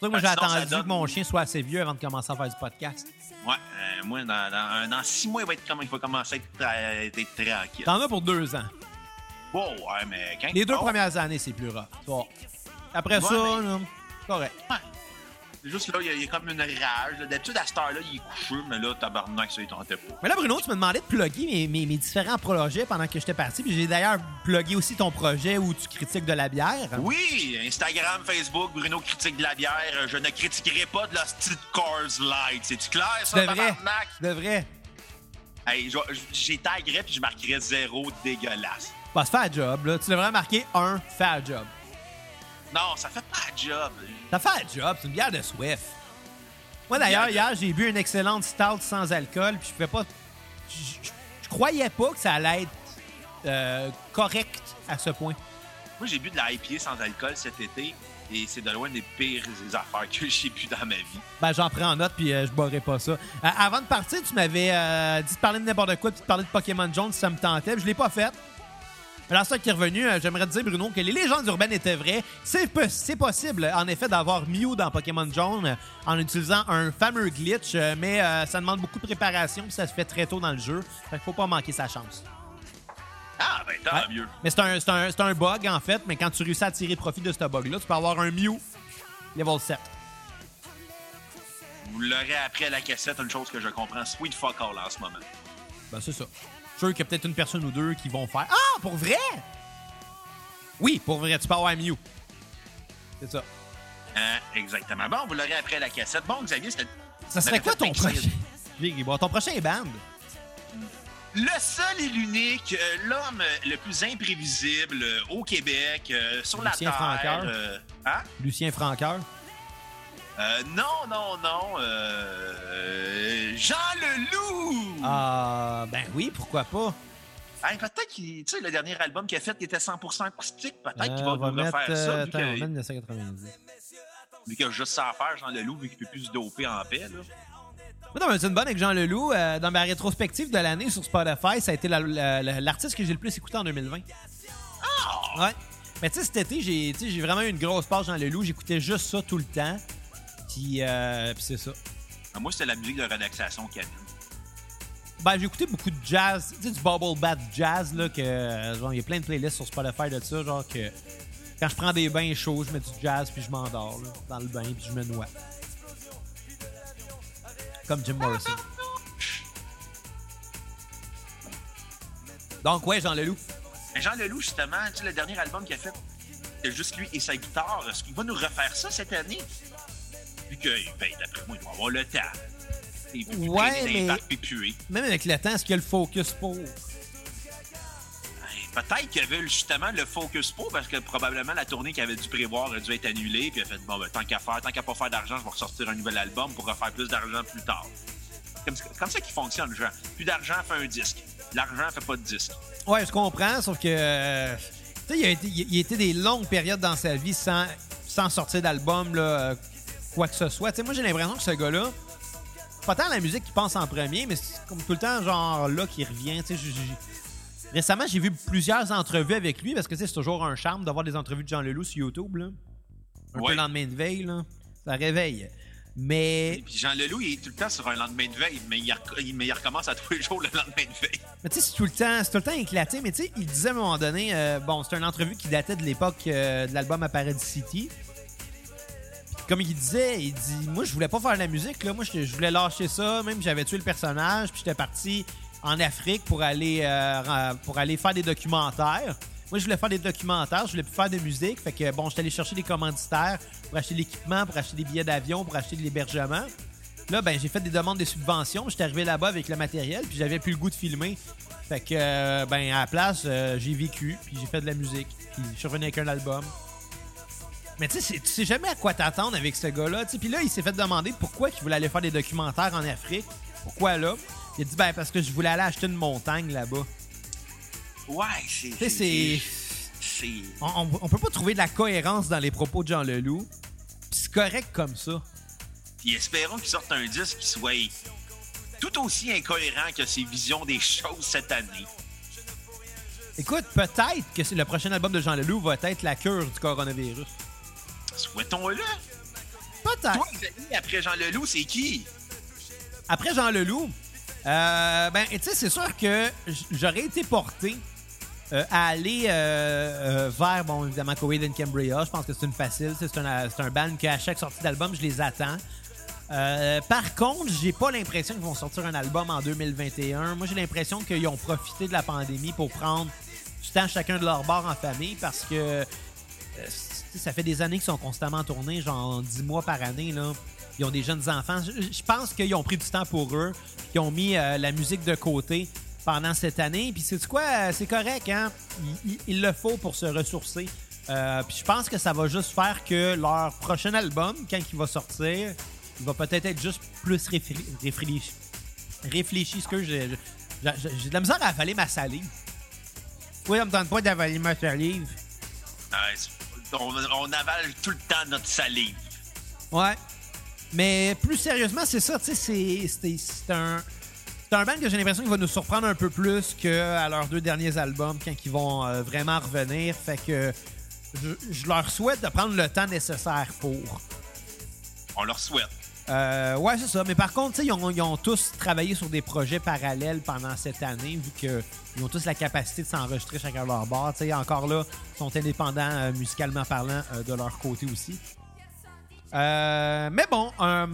C'est moi, j'ai attendu que mon chien soit assez vieux avant de commencer à faire du podcast. Ouais, euh, moi, dans, six mois, il va, être comme, il va commencer à être, tranquille. T'en as pour deux ans. Bon, ouais, mais quand Les deux premières années, c'est plus rare. Après ça, correct. Ouais. Juste là, il y, a comme une rage. D'habitude, à cette heure-là, il est couché, mais là, tabarnak, ça, il tentait pas. Mais là, Bruno, tu me demandais de plugger mes, mes, mes différents projets pendant que j'étais parti. Puis j'ai d'ailleurs plugué aussi ton projet où tu critiques de la bière. Oui, Instagram, Facebook, Bruno critique de la bière. Je ne critiquerai pas de la Street Cars Light. C'est-tu clair, ça, de vrai. De vrai. Hey, j'ai taguerais puis je marquerais zéro dégueulasse. Bah, c'est fait job, là. Tu devrais marquer un, fait job. Non, ça fait pas un job. Ça fait un job, c'est une bière de Swift. Moi, d'ailleurs, hier, j'ai bu une excellente stout sans alcool, puis je pouvais pas. Je, croyais pas que ça allait être euh, correct à ce point. Moi, j'ai bu de la IPA sans alcool cet été, et c'est de loin des pires affaires que j'ai bu dans ma vie. Ben, j'en prends en note, puis euh, je boirai pas ça. Euh, avant de partir, tu m'avais dit de parler de n'importe quoi, puis de parler de Pokémon Jones si ça me tentait, je l'ai pas fait. Alors, ça qui est revenu, euh, j'aimerais te dire, Bruno, que les légendes urbaines étaient vraies. C'est possible, en effet, d'avoir Mew dans Pokémon Jaune euh, en utilisant un fameux glitch, euh, mais ça demande beaucoup de préparation, puis ça se fait très tôt dans le jeu. Fait qu'il faut pas manquer sa chance. Ah, ben tant mieux. Mais c'est un, un, bug, en fait, mais quand tu réussis à tirer profit de ce bug-là, tu peux avoir un Mew level 7. Vous l'aurez appris à la cassette, une chose que je comprends sweet fuck all en ce moment. Ben, c'est ça sûr qu'il y a peut-être une personne ou deux qui vont faire Ah, pour vrai? Oui, pour vrai, tu peux avoir Mew. C'est ça. Euh, exactement. Bon, vous l'aurez après la cassette. Bon, Xavier, c'était. Ça serait quoi ton prochain? bon, ton prochain band? Le seul et l'unique, euh, l'homme le plus imprévisible au Québec, sur Lucien la Terre. Euh, hein? Lucien Franqueur. Euh, non, non, non. Euh, Jean Leloup! Ah, ben oui, pourquoi pas? peut-être qu'il, tu sais, le dernier album qu'il a fait qui était 100% acoustique, peut-être qu'il va, euh, nous refaire ça. Vu que, on 1990. Vu qu'il a juste ça à faire, Jean Leloup, vu qu'il peut plus se doper en paix, là. Non, mais c'est une bonne avec Jean Leloup. dans ma rétrospective de l'année sur Spotify, ça a été l'artiste que j'ai le plus écouté en 2020. Ah! Ouais. Mais tu sais, cet été, j'ai vraiment eu une grosse page Jean Leloup. J'écoutais juste ça tout le temps. Euh, puis, c'est ça. Ah, moi, c'était la musique de relaxation cabine. Ben, j'ai écouté beaucoup de jazz, tu sais, du bubble bath jazz, là, que, genre, il y a plein de playlists sur Spotify de ça, genre, que quand je prends des bains chauds, je mets du jazz, puis je m'endors, dans le bain, puis je me noie. Comme Jim Morrison. Donc, ouais, Jean Leloup. Jean Leloup, justement, tu sais, le dernier album qu'il a fait, c'est juste lui et sa guitare. Est-ce qu'il va nous refaire ça cette année? Que, ben, d'après moi, il va avoir le temps. ouais, mais... Même avec le temps, est-ce qu'il y a le focus pour? Ben, Peut-être qu'il y avait justement le focus pas parce que probablement la tournée qu'il avait dû prévoir a dû être annulée. Puis il a fait bon, ben, tant qu'à faire, tant qu'à pas faire d'argent, je vais ressortir un nouvel album pour refaire plus d'argent plus tard. Comme, comme ça qu'il fonctionne, genre. Plus d'argent fait un disque. L'argent fait pas de disque. Ouais, je comprends, sauf que. euh, tu sais, il il a été des longues périodes dans sa vie sans, sans sortir d'album, là, euh, quoi que ce soit. Tu sais, moi, j'ai l'impression que ce gars-là, c'est pas tant la musique qui pense en premier, mais c'est comme tout le temps, genre, là, qui revient. Récemment, j'ai vu plusieurs entrevues avec lui parce que c'est toujours un charme d'avoir des entrevues de Jean Leloup sur YouTube, là. Un peu le lendemain de veille, là. Ça réveille. Mais Et puis Jean Leloup, il est tout le temps sur un lendemain de veille, mais il, recommence à tous les jours le lendemain de veille. Mais tu sais, c'est tout le temps, c'est tout le temps éclaté. Mais tu sais, il disait à un moment donné, euh, bon, c'était une entrevue qui datait de l'époque euh, de l'album à Paradis City. Comme il disait, il dit, moi, je voulais pas faire de la musique, là. Moi, je, voulais lâcher ça. Même, j'avais tué le personnage, puis j'étais parti en Afrique pour aller, euh, pour aller faire des documentaires. Moi, je voulais faire des documentaires, je voulais plus faire de musique. Fait que, bon, j'étais allé chercher des commanditaires pour acheter l'équipement, pour acheter des billets d'avion, pour acheter de l'hébergement. Là, ben, j'ai fait des demandes de subventions. J'étais arrivé là-bas avec le matériel, puis j'avais plus le goût de filmer. Fait que, euh, ben, à la place, euh, j'ai vécu, puis j'ai fait de la musique, puis je suis revenu avec un album. Mais tu sais, tu sais jamais à quoi t'attendre avec ce gars-là. Puis là, il s'est fait demander pourquoi il voulait aller faire des documentaires en Afrique. Pourquoi là? Il a dit, ben, parce que je voulais aller acheter une montagne là-bas. Ouais, c'est. Tu sais, c'est. On, on- peut pas trouver de la cohérence dans les propos de Jean Leloup. Puis c'est correct comme ça. Puis espérons qu'il sorte un disque qui soit tout aussi incohérent que ses visions des choses cette année. Écoute, peut-être que le prochain album de Jean Leloup va être la cure du coronavirus. Souhaitons-le. Peut-être. Toi, Xavier, après Jean Leloup, c'est qui? Après Jean Leloup, euh, ben, tu sais, c'est sûr que j'aurais été porté euh, à aller euh, euh, vers, bon, évidemment, Coed and Cambria. Je pense que c'est une facile. C'est un, un band qu'à chaque sortie d'album, je les attends. Euh, par contre, j'ai pas l'impression qu'ils vont sortir un album en 2021. Moi, j'ai l'impression qu'ils ont profité de la pandémie pour prendre du temps chacun de leur bord en famille parce que euh, ça fait des années qu'ils sont constamment en tournée, genre 10 mois par année. Là. Ils ont des jeunes enfants. Je, pense qu'ils ont pris du temps pour eux, qu'ils ont mis euh, la musique de côté pendant cette année. Puis c'est quoi, Euh, c'est correct, hein? Il, le faut pour se ressourcer. Euh, puis je pense que ça va juste faire que leur prochain album, quand il va sortir, il va peut-être être juste plus réfléchi. réfléchi, ce que j'ai. j'ai- de la misère à avaler ma salive. Oui, on me tente pas d'avaler ma salive. C'est- on, on avale tout le temps notre salive. Ouais. Mais plus sérieusement, c'est ça, tu sais, c'est- un. C'est un band que j'ai l'impression qu'il va nous surprendre un peu plus qu'à leurs deux derniers albums quand ils vont euh, vraiment revenir. Fait que je, je leur souhaite de prendre le temps nécessaire pour. On leur souhaite. Euh, ouais, c'est ça. Mais par contre, ils ont, ils ont tous travaillé sur des projets parallèles pendant cette année, vu qu'ils ont tous la capacité de s'enregistrer chacun à leur bord. Tu sais, encore là, ils sont indépendants euh, musicalement parlant euh, de leur côté aussi. Euh, mais bon, un,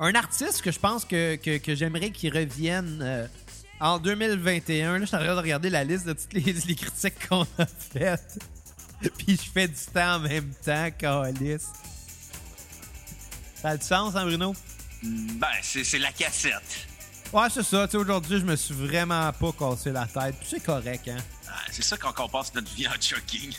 un artiste que je pense que, que, j'aimerais qu'il revienne en 2021. Là, je suis en train de regarder la liste de toutes les, les critiques qu'on a faites. Puis je fais du temps en même temps, Calis. Ça a du sens, hein, Bruno? Ben, c'est la cassette. Ouais, c'est ça. Tu sais, aujourd'hui, je me suis vraiment pas cassé la tête. Puis c'est correct, hein? Ah, c'est ça qu'on qu'on passe notre vie en jogging.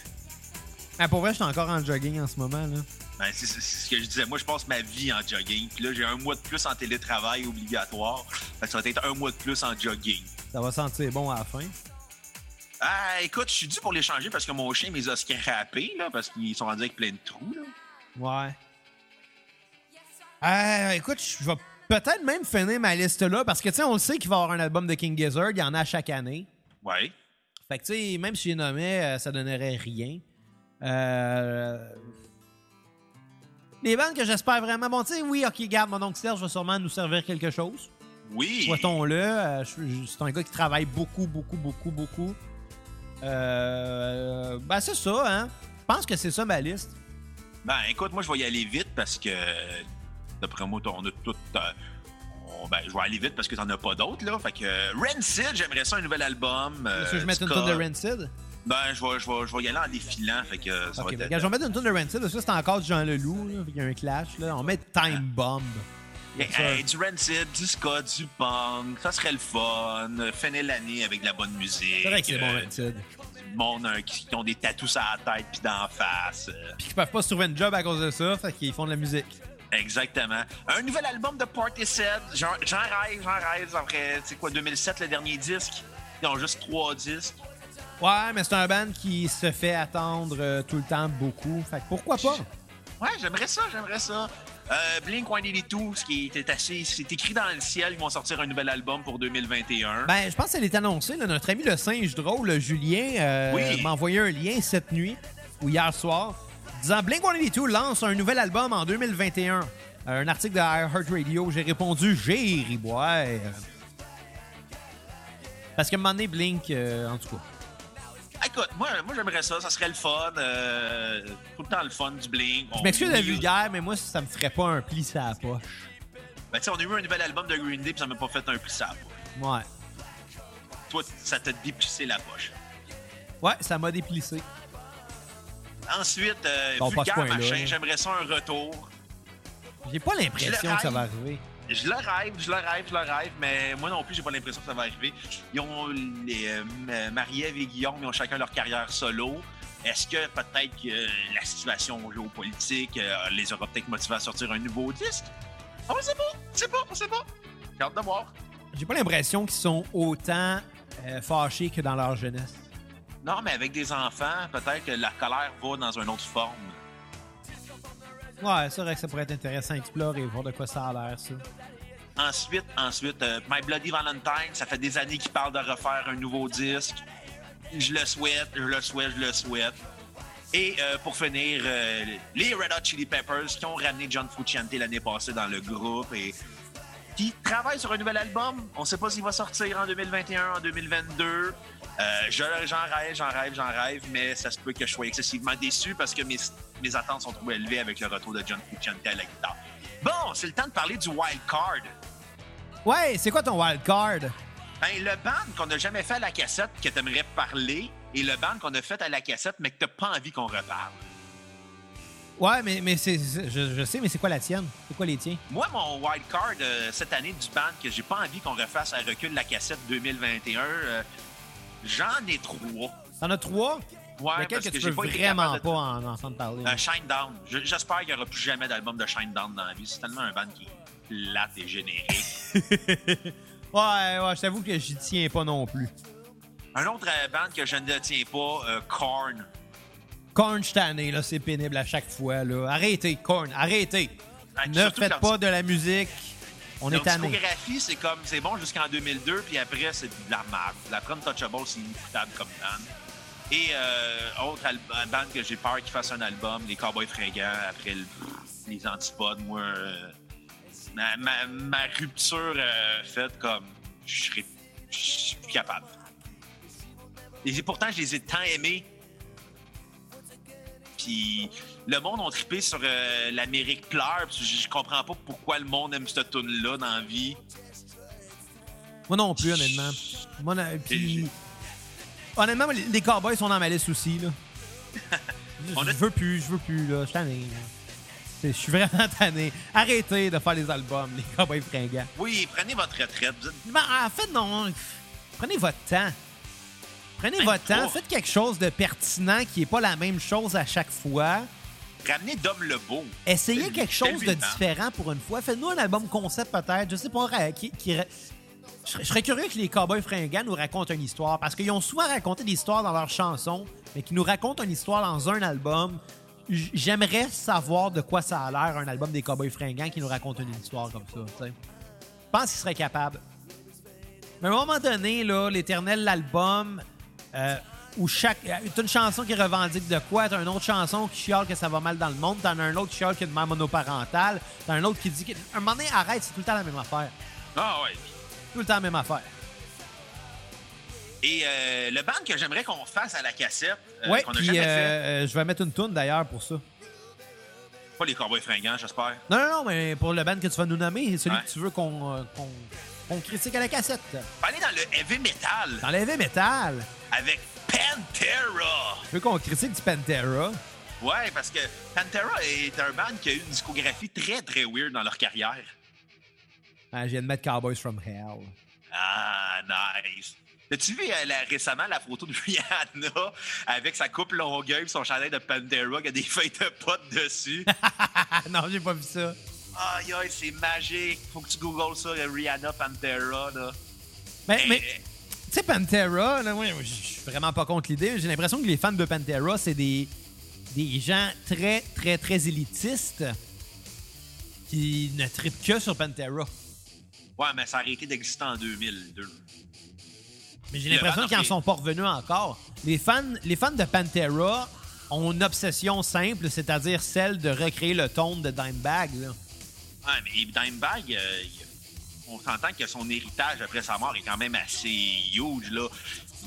Ah, pour vrai, je suis encore en jogging en ce moment, là. Ben, c'est ce que je disais. Moi, je passe ma vie en jogging. Puis là, j'ai un mois de plus en télétravail obligatoire. Fait que ça va être un mois de plus en jogging. Ça va sentir bon à la fin. Ah, écoute, je suis dû pour les changer parce que mon chien les a scrappés, là, parce qu'ils sont rendus avec plein de trous, là. Ouais. Euh, écoute, je vais peut-être même finir ma liste là parce que, tu sais, on le sait qu'il va y avoir un album de King Gizzard. Il y en a chaque année. Ouais. Fait que, tu sais, même si je nommais, euh, ça donnerait rien. Euh... Les bandes que j'espère vraiment. Bon, tu sais, oui, ok, garde, mon oncle Serge va sûrement nous servir quelque chose. Oui. Souhaitons-le. Euh, c'est un gars qui travaille beaucoup, beaucoup, beaucoup, beaucoup. Euh, ben, c'est ça, hein. Je pense que c'est ça ma liste. Ben, écoute, moi, je vais y aller vite parce que, d'après moi, on a tout. euh, on- ben, je vais aller vite parce que t'en as pas d'autres, là. Fait que, euh, Rancid, j'aimerais ça un nouvel album. euh, Est-ce que je mette une tonne de Rancid? Ben, je vais, je, vais, je vais y aller en défilant. Fait que, ça va être. regarde, je vais mettre une tonne de Rancid parce que c'est encore du Jean Leloup. Là, fait qu'il y a un clash. Là. On met Time Bomb. Mais, hey, du Rancid, du ska, du punk, ça serait le fun. Finir l'année avec de la bonne musique. C'est vrai que c'est bon, euh, Rancid. du monde euh, qui, qui ont des tatous à la tête puis d'en face. euh, Puis qu'ils peuvent pas se trouver un job à cause de ça, fait qu'ils font de la musique. Exactement. Un nouvel album de Party Set. J'en j'en rêve, j'en rêve. Après, c'est quoi, 2007, le dernier disque? Ils ont juste trois disques. Ouais, mais c'est un band qui se fait attendre euh, tout le temps beaucoup. Fait que pourquoi pas? Ouais, j'aimerais ça, j'aimerais ça. Euh, Blink 182, ce qui était assez. C'est écrit dans le ciel, ils vont sortir un nouvel album pour 2021. Ben, je pense qu'elle est annoncée. là. Notre ami le singe drôle, le Julien, euh, Oui. m'a envoyé un lien cette nuit ou hier soir disant Blink 182 lance un nouvel album en 2021. Euh, Un article de iHeartRadio. J'ai répondu J'ai ri boire. Parce que un moment donné, Blink, euh, en tout cas. Écoute, moi, moi j'aimerais ça, ça serait le fun. euh, tout le temps le fun du Blink. Je m'excuse de la vulgaire, mais moi, ça me ferait pas un pli sur la poche. Ben, tu sais, on a eu un nouvel album de Green Day, puis ça m'a pas fait un pli ça. Ouais. Toi, ça t'a déplissé la poche. Ouais, ça m'a déplissé. Ensuite, euh, Bon, vulgaire machin, hein. j'aimerais ça un retour. J'ai pas l'impression que ça va arriver. Je le rêve, je le rêve, je le rêve, mais moi non plus, j'ai pas l'impression que ça va arriver. Ils ont les euh, Marie-Ève et Guillaume, ils ont chacun leur carrière solo. Est-ce que peut-être que la situation géopolitique euh, les aura peut-être motivés à sortir un nouveau disque? On sait pas, on sait pas, on sait pas. J'ai hâte de voir. J'ai pas l'impression qu'ils sont autant fâchés que dans leur jeunesse. Non, mais avec des enfants, peut-être que la colère va dans une autre forme. Ouais, c'est vrai que ça pourrait être intéressant à explorer, voir de quoi ça a l'air, ça. Ensuite, ensuite, euh, My Bloody Valentine, ça fait des années qu'ils parlent de refaire un nouveau disque. Je le souhaite, je le souhaite, je le souhaite. Et euh, pour finir, euh, les Red Hot Chili Peppers qui ont ramené John Frusciante l'année passée dans le groupe et qui travaillent sur un nouvel album. On ne sait pas s'il va sortir en 2021, en 2022. Euh, je- j'en rêve, j'en rêve, j'en rêve, mais ça se peut que je sois excessivement déçu parce que mes, mes attentes sont trop élevées avec le retour de John Frusciante à la guitare. Bon, c'est le temps de parler du wild card. Ouais, c'est quoi ton wild card? Ben, le band qu'on n'a jamais fait à la cassette que tu aimerais parler et le band qu'on a fait à la cassette mais que tu pas envie qu'on reparle. Ouais, mais, mais c'est, c'est- je, je sais, mais c'est quoi la tienne? C'est quoi les tiens? Moi, mon wild card euh, cette année du band que j'ai pas envie qu'on refasse à recul la cassette 2021, euh, j'en ai trois. T'en as trois? Ouais, Lequel parce que tu j'ai veux été vraiment pas de- en entendre parler? Euh, Shine Down. Je- J'espère qu'il n'y aura plus jamais d'album de Shine Down dans la vie. C'est tellement un band qui est plate et générique. ouais, ouais, je t'avoue que j'y tiens pas non plus. un autre euh, band que je ne tiens pas, euh, Korn. Korn cette année, là, c'est pénible à chaque fois, là. Arrêtez, Korn, arrêtez! Ah, ne faites pas de la musique. On est Leur tanné. discographie, c'est comme c'est bon jusqu'en 2002, puis après, c'est de la merde. La Prime Touchable, c'est inécoutable comme band. Et euh, autre al- band que j'ai peur qu'ils fassent un album, les Cowboys fringants, après le- les antipodes, moi, euh, ma, ma- ma rupture euh, faite comme je serais plus capable. Et pourtant, je les ai tant aimés. Puis le monde ont trippé sur euh, l'Amérique pleure. Je, je comprends pas pourquoi le monde aime cette tune là dans la vie. Moi non plus, honnêtement. Moi, puis... Honnêtement, les- Cowboys sont dans ma liste aussi, là. Je On a- je veux plus, je veux plus, là. Je suis tanné. Je suis vraiment tanné. Arrêtez de faire les albums, les Cowboys fringants. Oui, prenez votre retraite. Vous êtes- Ben, en fait, non. Prenez votre temps. Prenez Même votre temps. Faites quelque chose de pertinent qui n'est pas la même chose à chaque fois. Ramenez Dom Lebeau. Essayez quelque chose de différent pour une fois. Faites-nous un album concept peut-être. Je sais pas. Qui, je, serais, curieux que les Cowboys fringants nous racontent une histoire parce qu'ils ont souvent raconté des histoires dans leurs chansons, mais qui nous racontent une histoire dans un album. J'aimerais savoir de quoi ça a l'air un album des Cowboys fringants qui nous raconte une histoire comme ça. Je pense qu'ils seraient capables. Mais à un moment donné, là, l'éternel, l'album, euh, où chaque. T'as une chanson qui revendique de quoi, t'as une autre chanson qui chiale que ça va mal dans le monde, t'en as un autre qui chiale qu'il y a de mère monoparentale, t'as un autre qui dit que. Un moment donné, arrête, c'est tout le temps la même affaire. Ah ouais. Tout le temps la même affaire. Et euh, le band que j'aimerais qu'on fasse à la cassette, euh, ouais, qu'on puis jamais euh, fait, euh, je vais mettre une toune d'ailleurs pour ça. pas les Cowboys fringants, j'espère. Non, non, non, mais pour le band que tu vas nous nommer, celui Ouais. que tu veux qu'on qu'on- qu'on critique à la cassette. On va aller dans le heavy metal Dans l'heavy metal, avec Pantera. tu veux qu'on critique du Pantera. Ouais, parce que Pantera est un band qui a eu une discographie très, très weird dans leur carrière. Ah, je viens de mettre Cowboys from Hell. Ah, nice. As-tu vu euh, récemment la photo de Rihanna avec sa coupe longueuil et son chandail de Pantera qui a des feuilles de potes dessus? Non, j'ai pas vu ça. Aïe, aïe, c'est magique. Faut que tu googles ça, Rihanna Pantera, là. Mais, Eh, mais tu sais, Pantera, là, ouais, je suis vraiment pas contre l'idée. J'ai l'impression que les fans de Pantera, c'est des, des gens très, très, très élitistes qui ne trippent que sur Pantera. Ouais, mais ça a arrêté d'exister en 2002. Mais j'ai l'impression qu'ils a en fait- sont pas revenus encore. Les fans, les fans de Pantera ont une obsession simple, c'est-à-dire celle de recréer le ton de Dimebag. Là. Ouais, mais Dimebag, euh, il- on s'entend que son héritage après sa mort est quand même assez huge, là.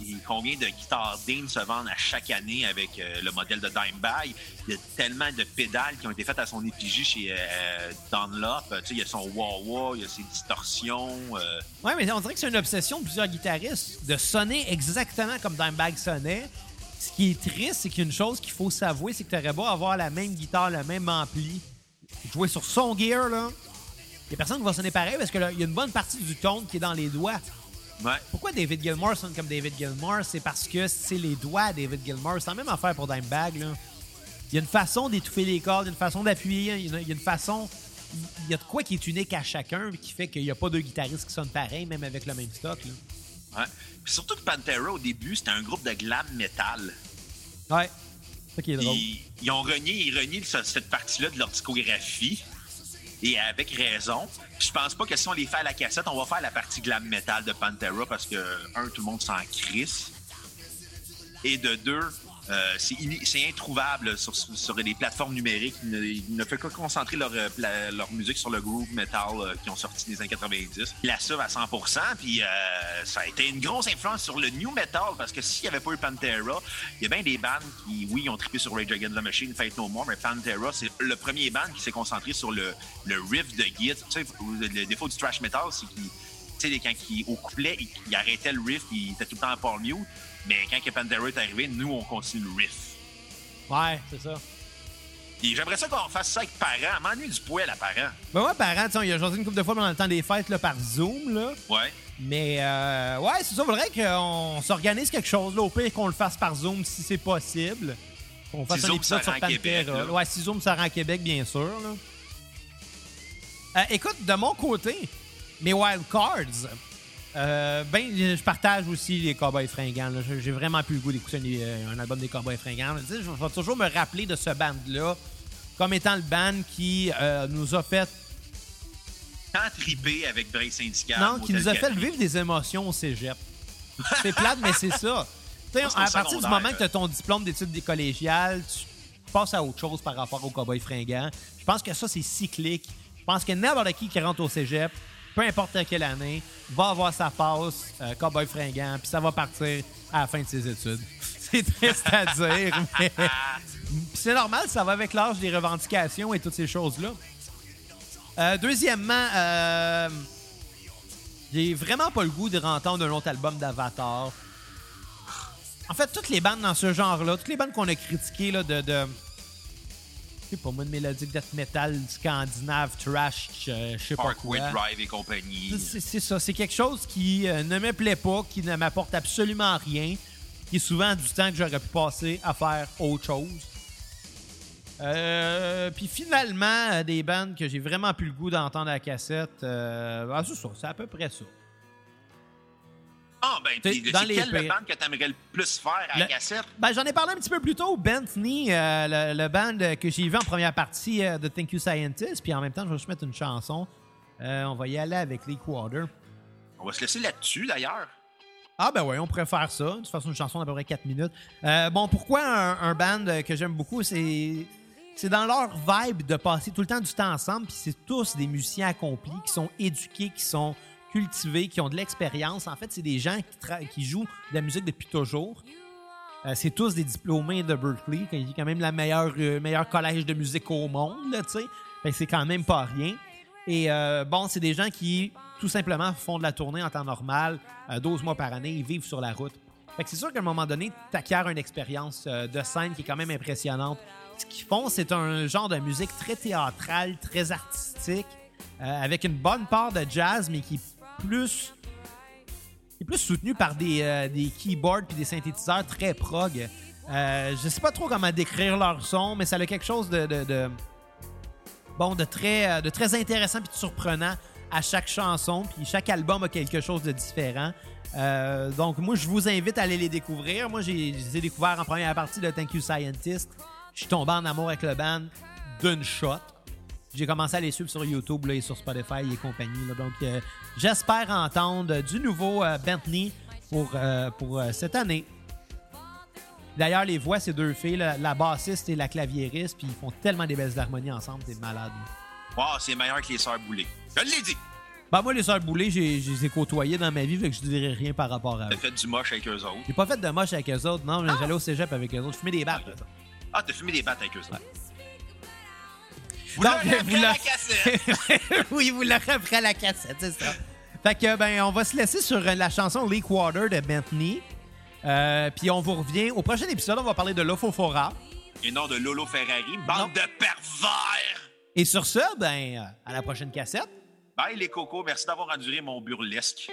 Il- Combien de guitares Dean se vendent à chaque année avec euh, le modèle de Dimebag? Il y a tellement de pédales qui ont été faites à son effigie chez euh, Dunlop. Tu il y a son wah-wah, il y a ses distorsions. euh, Ouais, mais on dirait que c'est une obsession de plusieurs guitaristes de sonner exactement comme Dimebag sonnait. Ce qui est triste, c'est qu'une chose qu'il faut s'avouer, c'est que t'aurais beau avoir la même guitare, le même ampli, jouer sur son gear, là. Il y a personne qui va sonner pareil parce qu'il y a une bonne partie du tone qui est dans les doigts. Ouais. Pourquoi David Gilmour sonne comme David Gilmour? C'est parce que c'est les doigts David Gilmour. C'est la même affaire pour Dimebag, là. Il y a une façon d'étouffer les cordes, il y a une façon d'appuyer, il y a- une façon... Il y a de quoi qui est unique à chacun qui fait qu'il n'y a pas deux guitaristes qui sonnent pareil, même avec le même stock, là. Ouais. Puis surtout que Pantera, au début, c'était un groupe de glam metal. Ouais. C'est ça qui est drôle. Ils, ils ont renié, ils renient cette partie-là de leur discographie. Et avec raison. Je pense pas que si on les fait à la cassette, on va faire la partie glam metal de Pantera parce que, un, tout le monde s'en crisse. Et de deux, euh, c'est introuvable sur, les plateformes numériques. Ils ne, ils que concentrer leur, euh, leur musique sur le groove metal euh, qui ont sorti des années 90. Ils l'assurent à 100%. Puis ça a été une grosse influence sur le new metal parce que s'il n'y avait pas eu Pantera, il y a bien des bands qui, oui, ont trippé sur Rage Against the Machine, Fate No More, mais Pantera, c'est le premier band qui s'est concentré sur le, riff de Git. Tu sais, le, défaut du thrash metal, c'est qu'il tu sais, quand il, au couplet, il, arrêtait le riff, il était tout le temps en power mute. Mais quand que Pantera est arrivé, nous, on continue le riff. Ouais, c'est ça. Et j'aimerais ça qu'on fasse ça avec parents. M'ennuie du poil à parents. Ben ouais, parents, tu sais, il a jasé une couple de fois pendant le temps des fêtes là, par Zoom, là. Ouais. Mais euh, ouais, c'est ça. Faudrait qu'on s'organise quelque chose, là. Au pire, qu'on le fasse par Zoom si c'est possible. Qu'on fasse Si un épisode sur Pantera. Québec, ouais, si Zoom se rend à Québec, bien sûr, là. Euh, écoute, de mon côté, mes wild cards, euh, ben, je partage aussi les Cowboys fringants. J'ai vraiment plus le goût d'écouter un, euh, un album des Cowboys fringants. Je vais toujours me rappeler de ce band-là comme étant le band qui euh, nous a fait Tant trippé avec Break Syndical. non, qui nous a fait vivre des émotions au cégep. C'est plate, mais c'est ça. À partir du moment que tu as ton diplôme d'études des collégiales, tu passes à autre chose par rapport au cowboy fringant. Je pense que ça, c'est cyclique. Je pense que n'importe qui qui rentre au cégep, peu importe quelle année, va avoir sa passe euh, cowboy fringant, puis ça va partir à la fin de ses études. C'est triste à dire, mais c'est normal, ça va avec l'âge des revendications et toutes ces choses-là. Euh, deuxièmement, euh, j'ai vraiment pas le goût de rentendre un autre album d'Avatar. En fait, toutes les bandes dans ce genre-là, toutes les bandes qu'on a critiquées là, de. Pas moi, de mélodique death metal, scandinave, trash, je sais pas quoi. Parkway Drive et compagnie. C'est c'est ça, c'est quelque chose qui euh, ne me plaît pas, qui ne m'apporte absolument rien, qui est souvent du temps que j'aurais pu passer à faire autre chose. Euh, puis finalement, euh, des bandes que j'ai vraiment plus le goût d'entendre à la cassette, euh, ah, c'est ça, c'est à peu près ça. Ah, ben, dans les quelle pires. bande que t'aimerais le plus faire à la Le- cassette? Ben, j'en ai parlé un petit peu plus tôt. Bentney, euh, le, le band que j'ai vu en première partie euh, de Thank You Scientist. Puis en même temps, je vais juste mettre une chanson. Euh, on va y aller avec les Quarter. On va se laisser là-dessus, d'ailleurs. Ah ben ouais, on pourrait faire ça. De toute façon, une chanson d'à peu près 4 minutes. Bon, pourquoi un, un band que j'aime beaucoup, c'est c'est dans leur vibe de passer tout le temps du temps ensemble, puis c'est tous des musiciens accomplis, qui sont éduqués, qui sont cultivés, qui ont de l'expérience. En fait, c'est des gens qui, jouent de la musique depuis toujours. Euh, c'est tous des diplômés de Berkeley, qui est quand même la meilleure, euh, meilleur collège de musique au monde, tu sais. C'est quand même pas rien. Et euh, bon, c'est des gens qui, tout simplement, font de la tournée en temps normal, euh, 12 mois par année, ils vivent sur la route. C'est sûr qu'à un moment donné, tu acquiers une expérience euh, de scène qui est quand même impressionnante. Ce qu'ils font, c'est un genre de musique très théâtrale, très artistique, euh, avec une bonne part de jazz, mais qui plus, est plus soutenu par des, euh, des keyboards puis des synthétiseurs très prog. Euh, je sais pas trop comment décrire leur son, mais ça a quelque chose de, bon, de très, euh, de très intéressant puis de surprenant à chaque chanson. Puis chaque album a quelque chose de différent. Euh, donc moi, je vous invite à aller les découvrir. Moi, j'ai découverts en première partie de Thank You Scientist. Je suis tombé en amour avec le band d'une shot. J'ai commencé à les suivre sur YouTube là, et sur Spotify et compagnie. là. Donc, euh, j'espère entendre du nouveau euh, Bentley pour, euh, pour cette année. D'ailleurs, les voix, ces deux filles, là, la bassiste et la claviériste, puis ils font tellement des belles harmonies ensemble, c'est malade. Wow, c'est meilleur que les Sœurs Boulay. Je l'ai dit! Ben, moi, les sœurs Boulay, j'ai, je les ai côtoyées dans ma vie, fait que je dirais rien par rapport à eux. T'as fait du moche avec eux autres. J'ai pas fait de moche avec eux autres, non, mais j'allais au cégep avec eux autres. Je fumais des battes. Ah, t'as fumé des battes avec eux autres. Vous Donc, l'aurez après la cassette! oui, vous l'aurez après la cassette, c'est ça. Fait que, ben, on va se laisser sur euh, la chanson Leak Water de Bentley. Euh, puis on vous revient au prochain épisode. On va parler de l'Ofofora. Et non de Lolo Ferrari, bande Non. de pervers! Et sur ce, ben, euh, à la prochaine cassette. Bye les cocos, merci d'avoir enduré mon burlesque.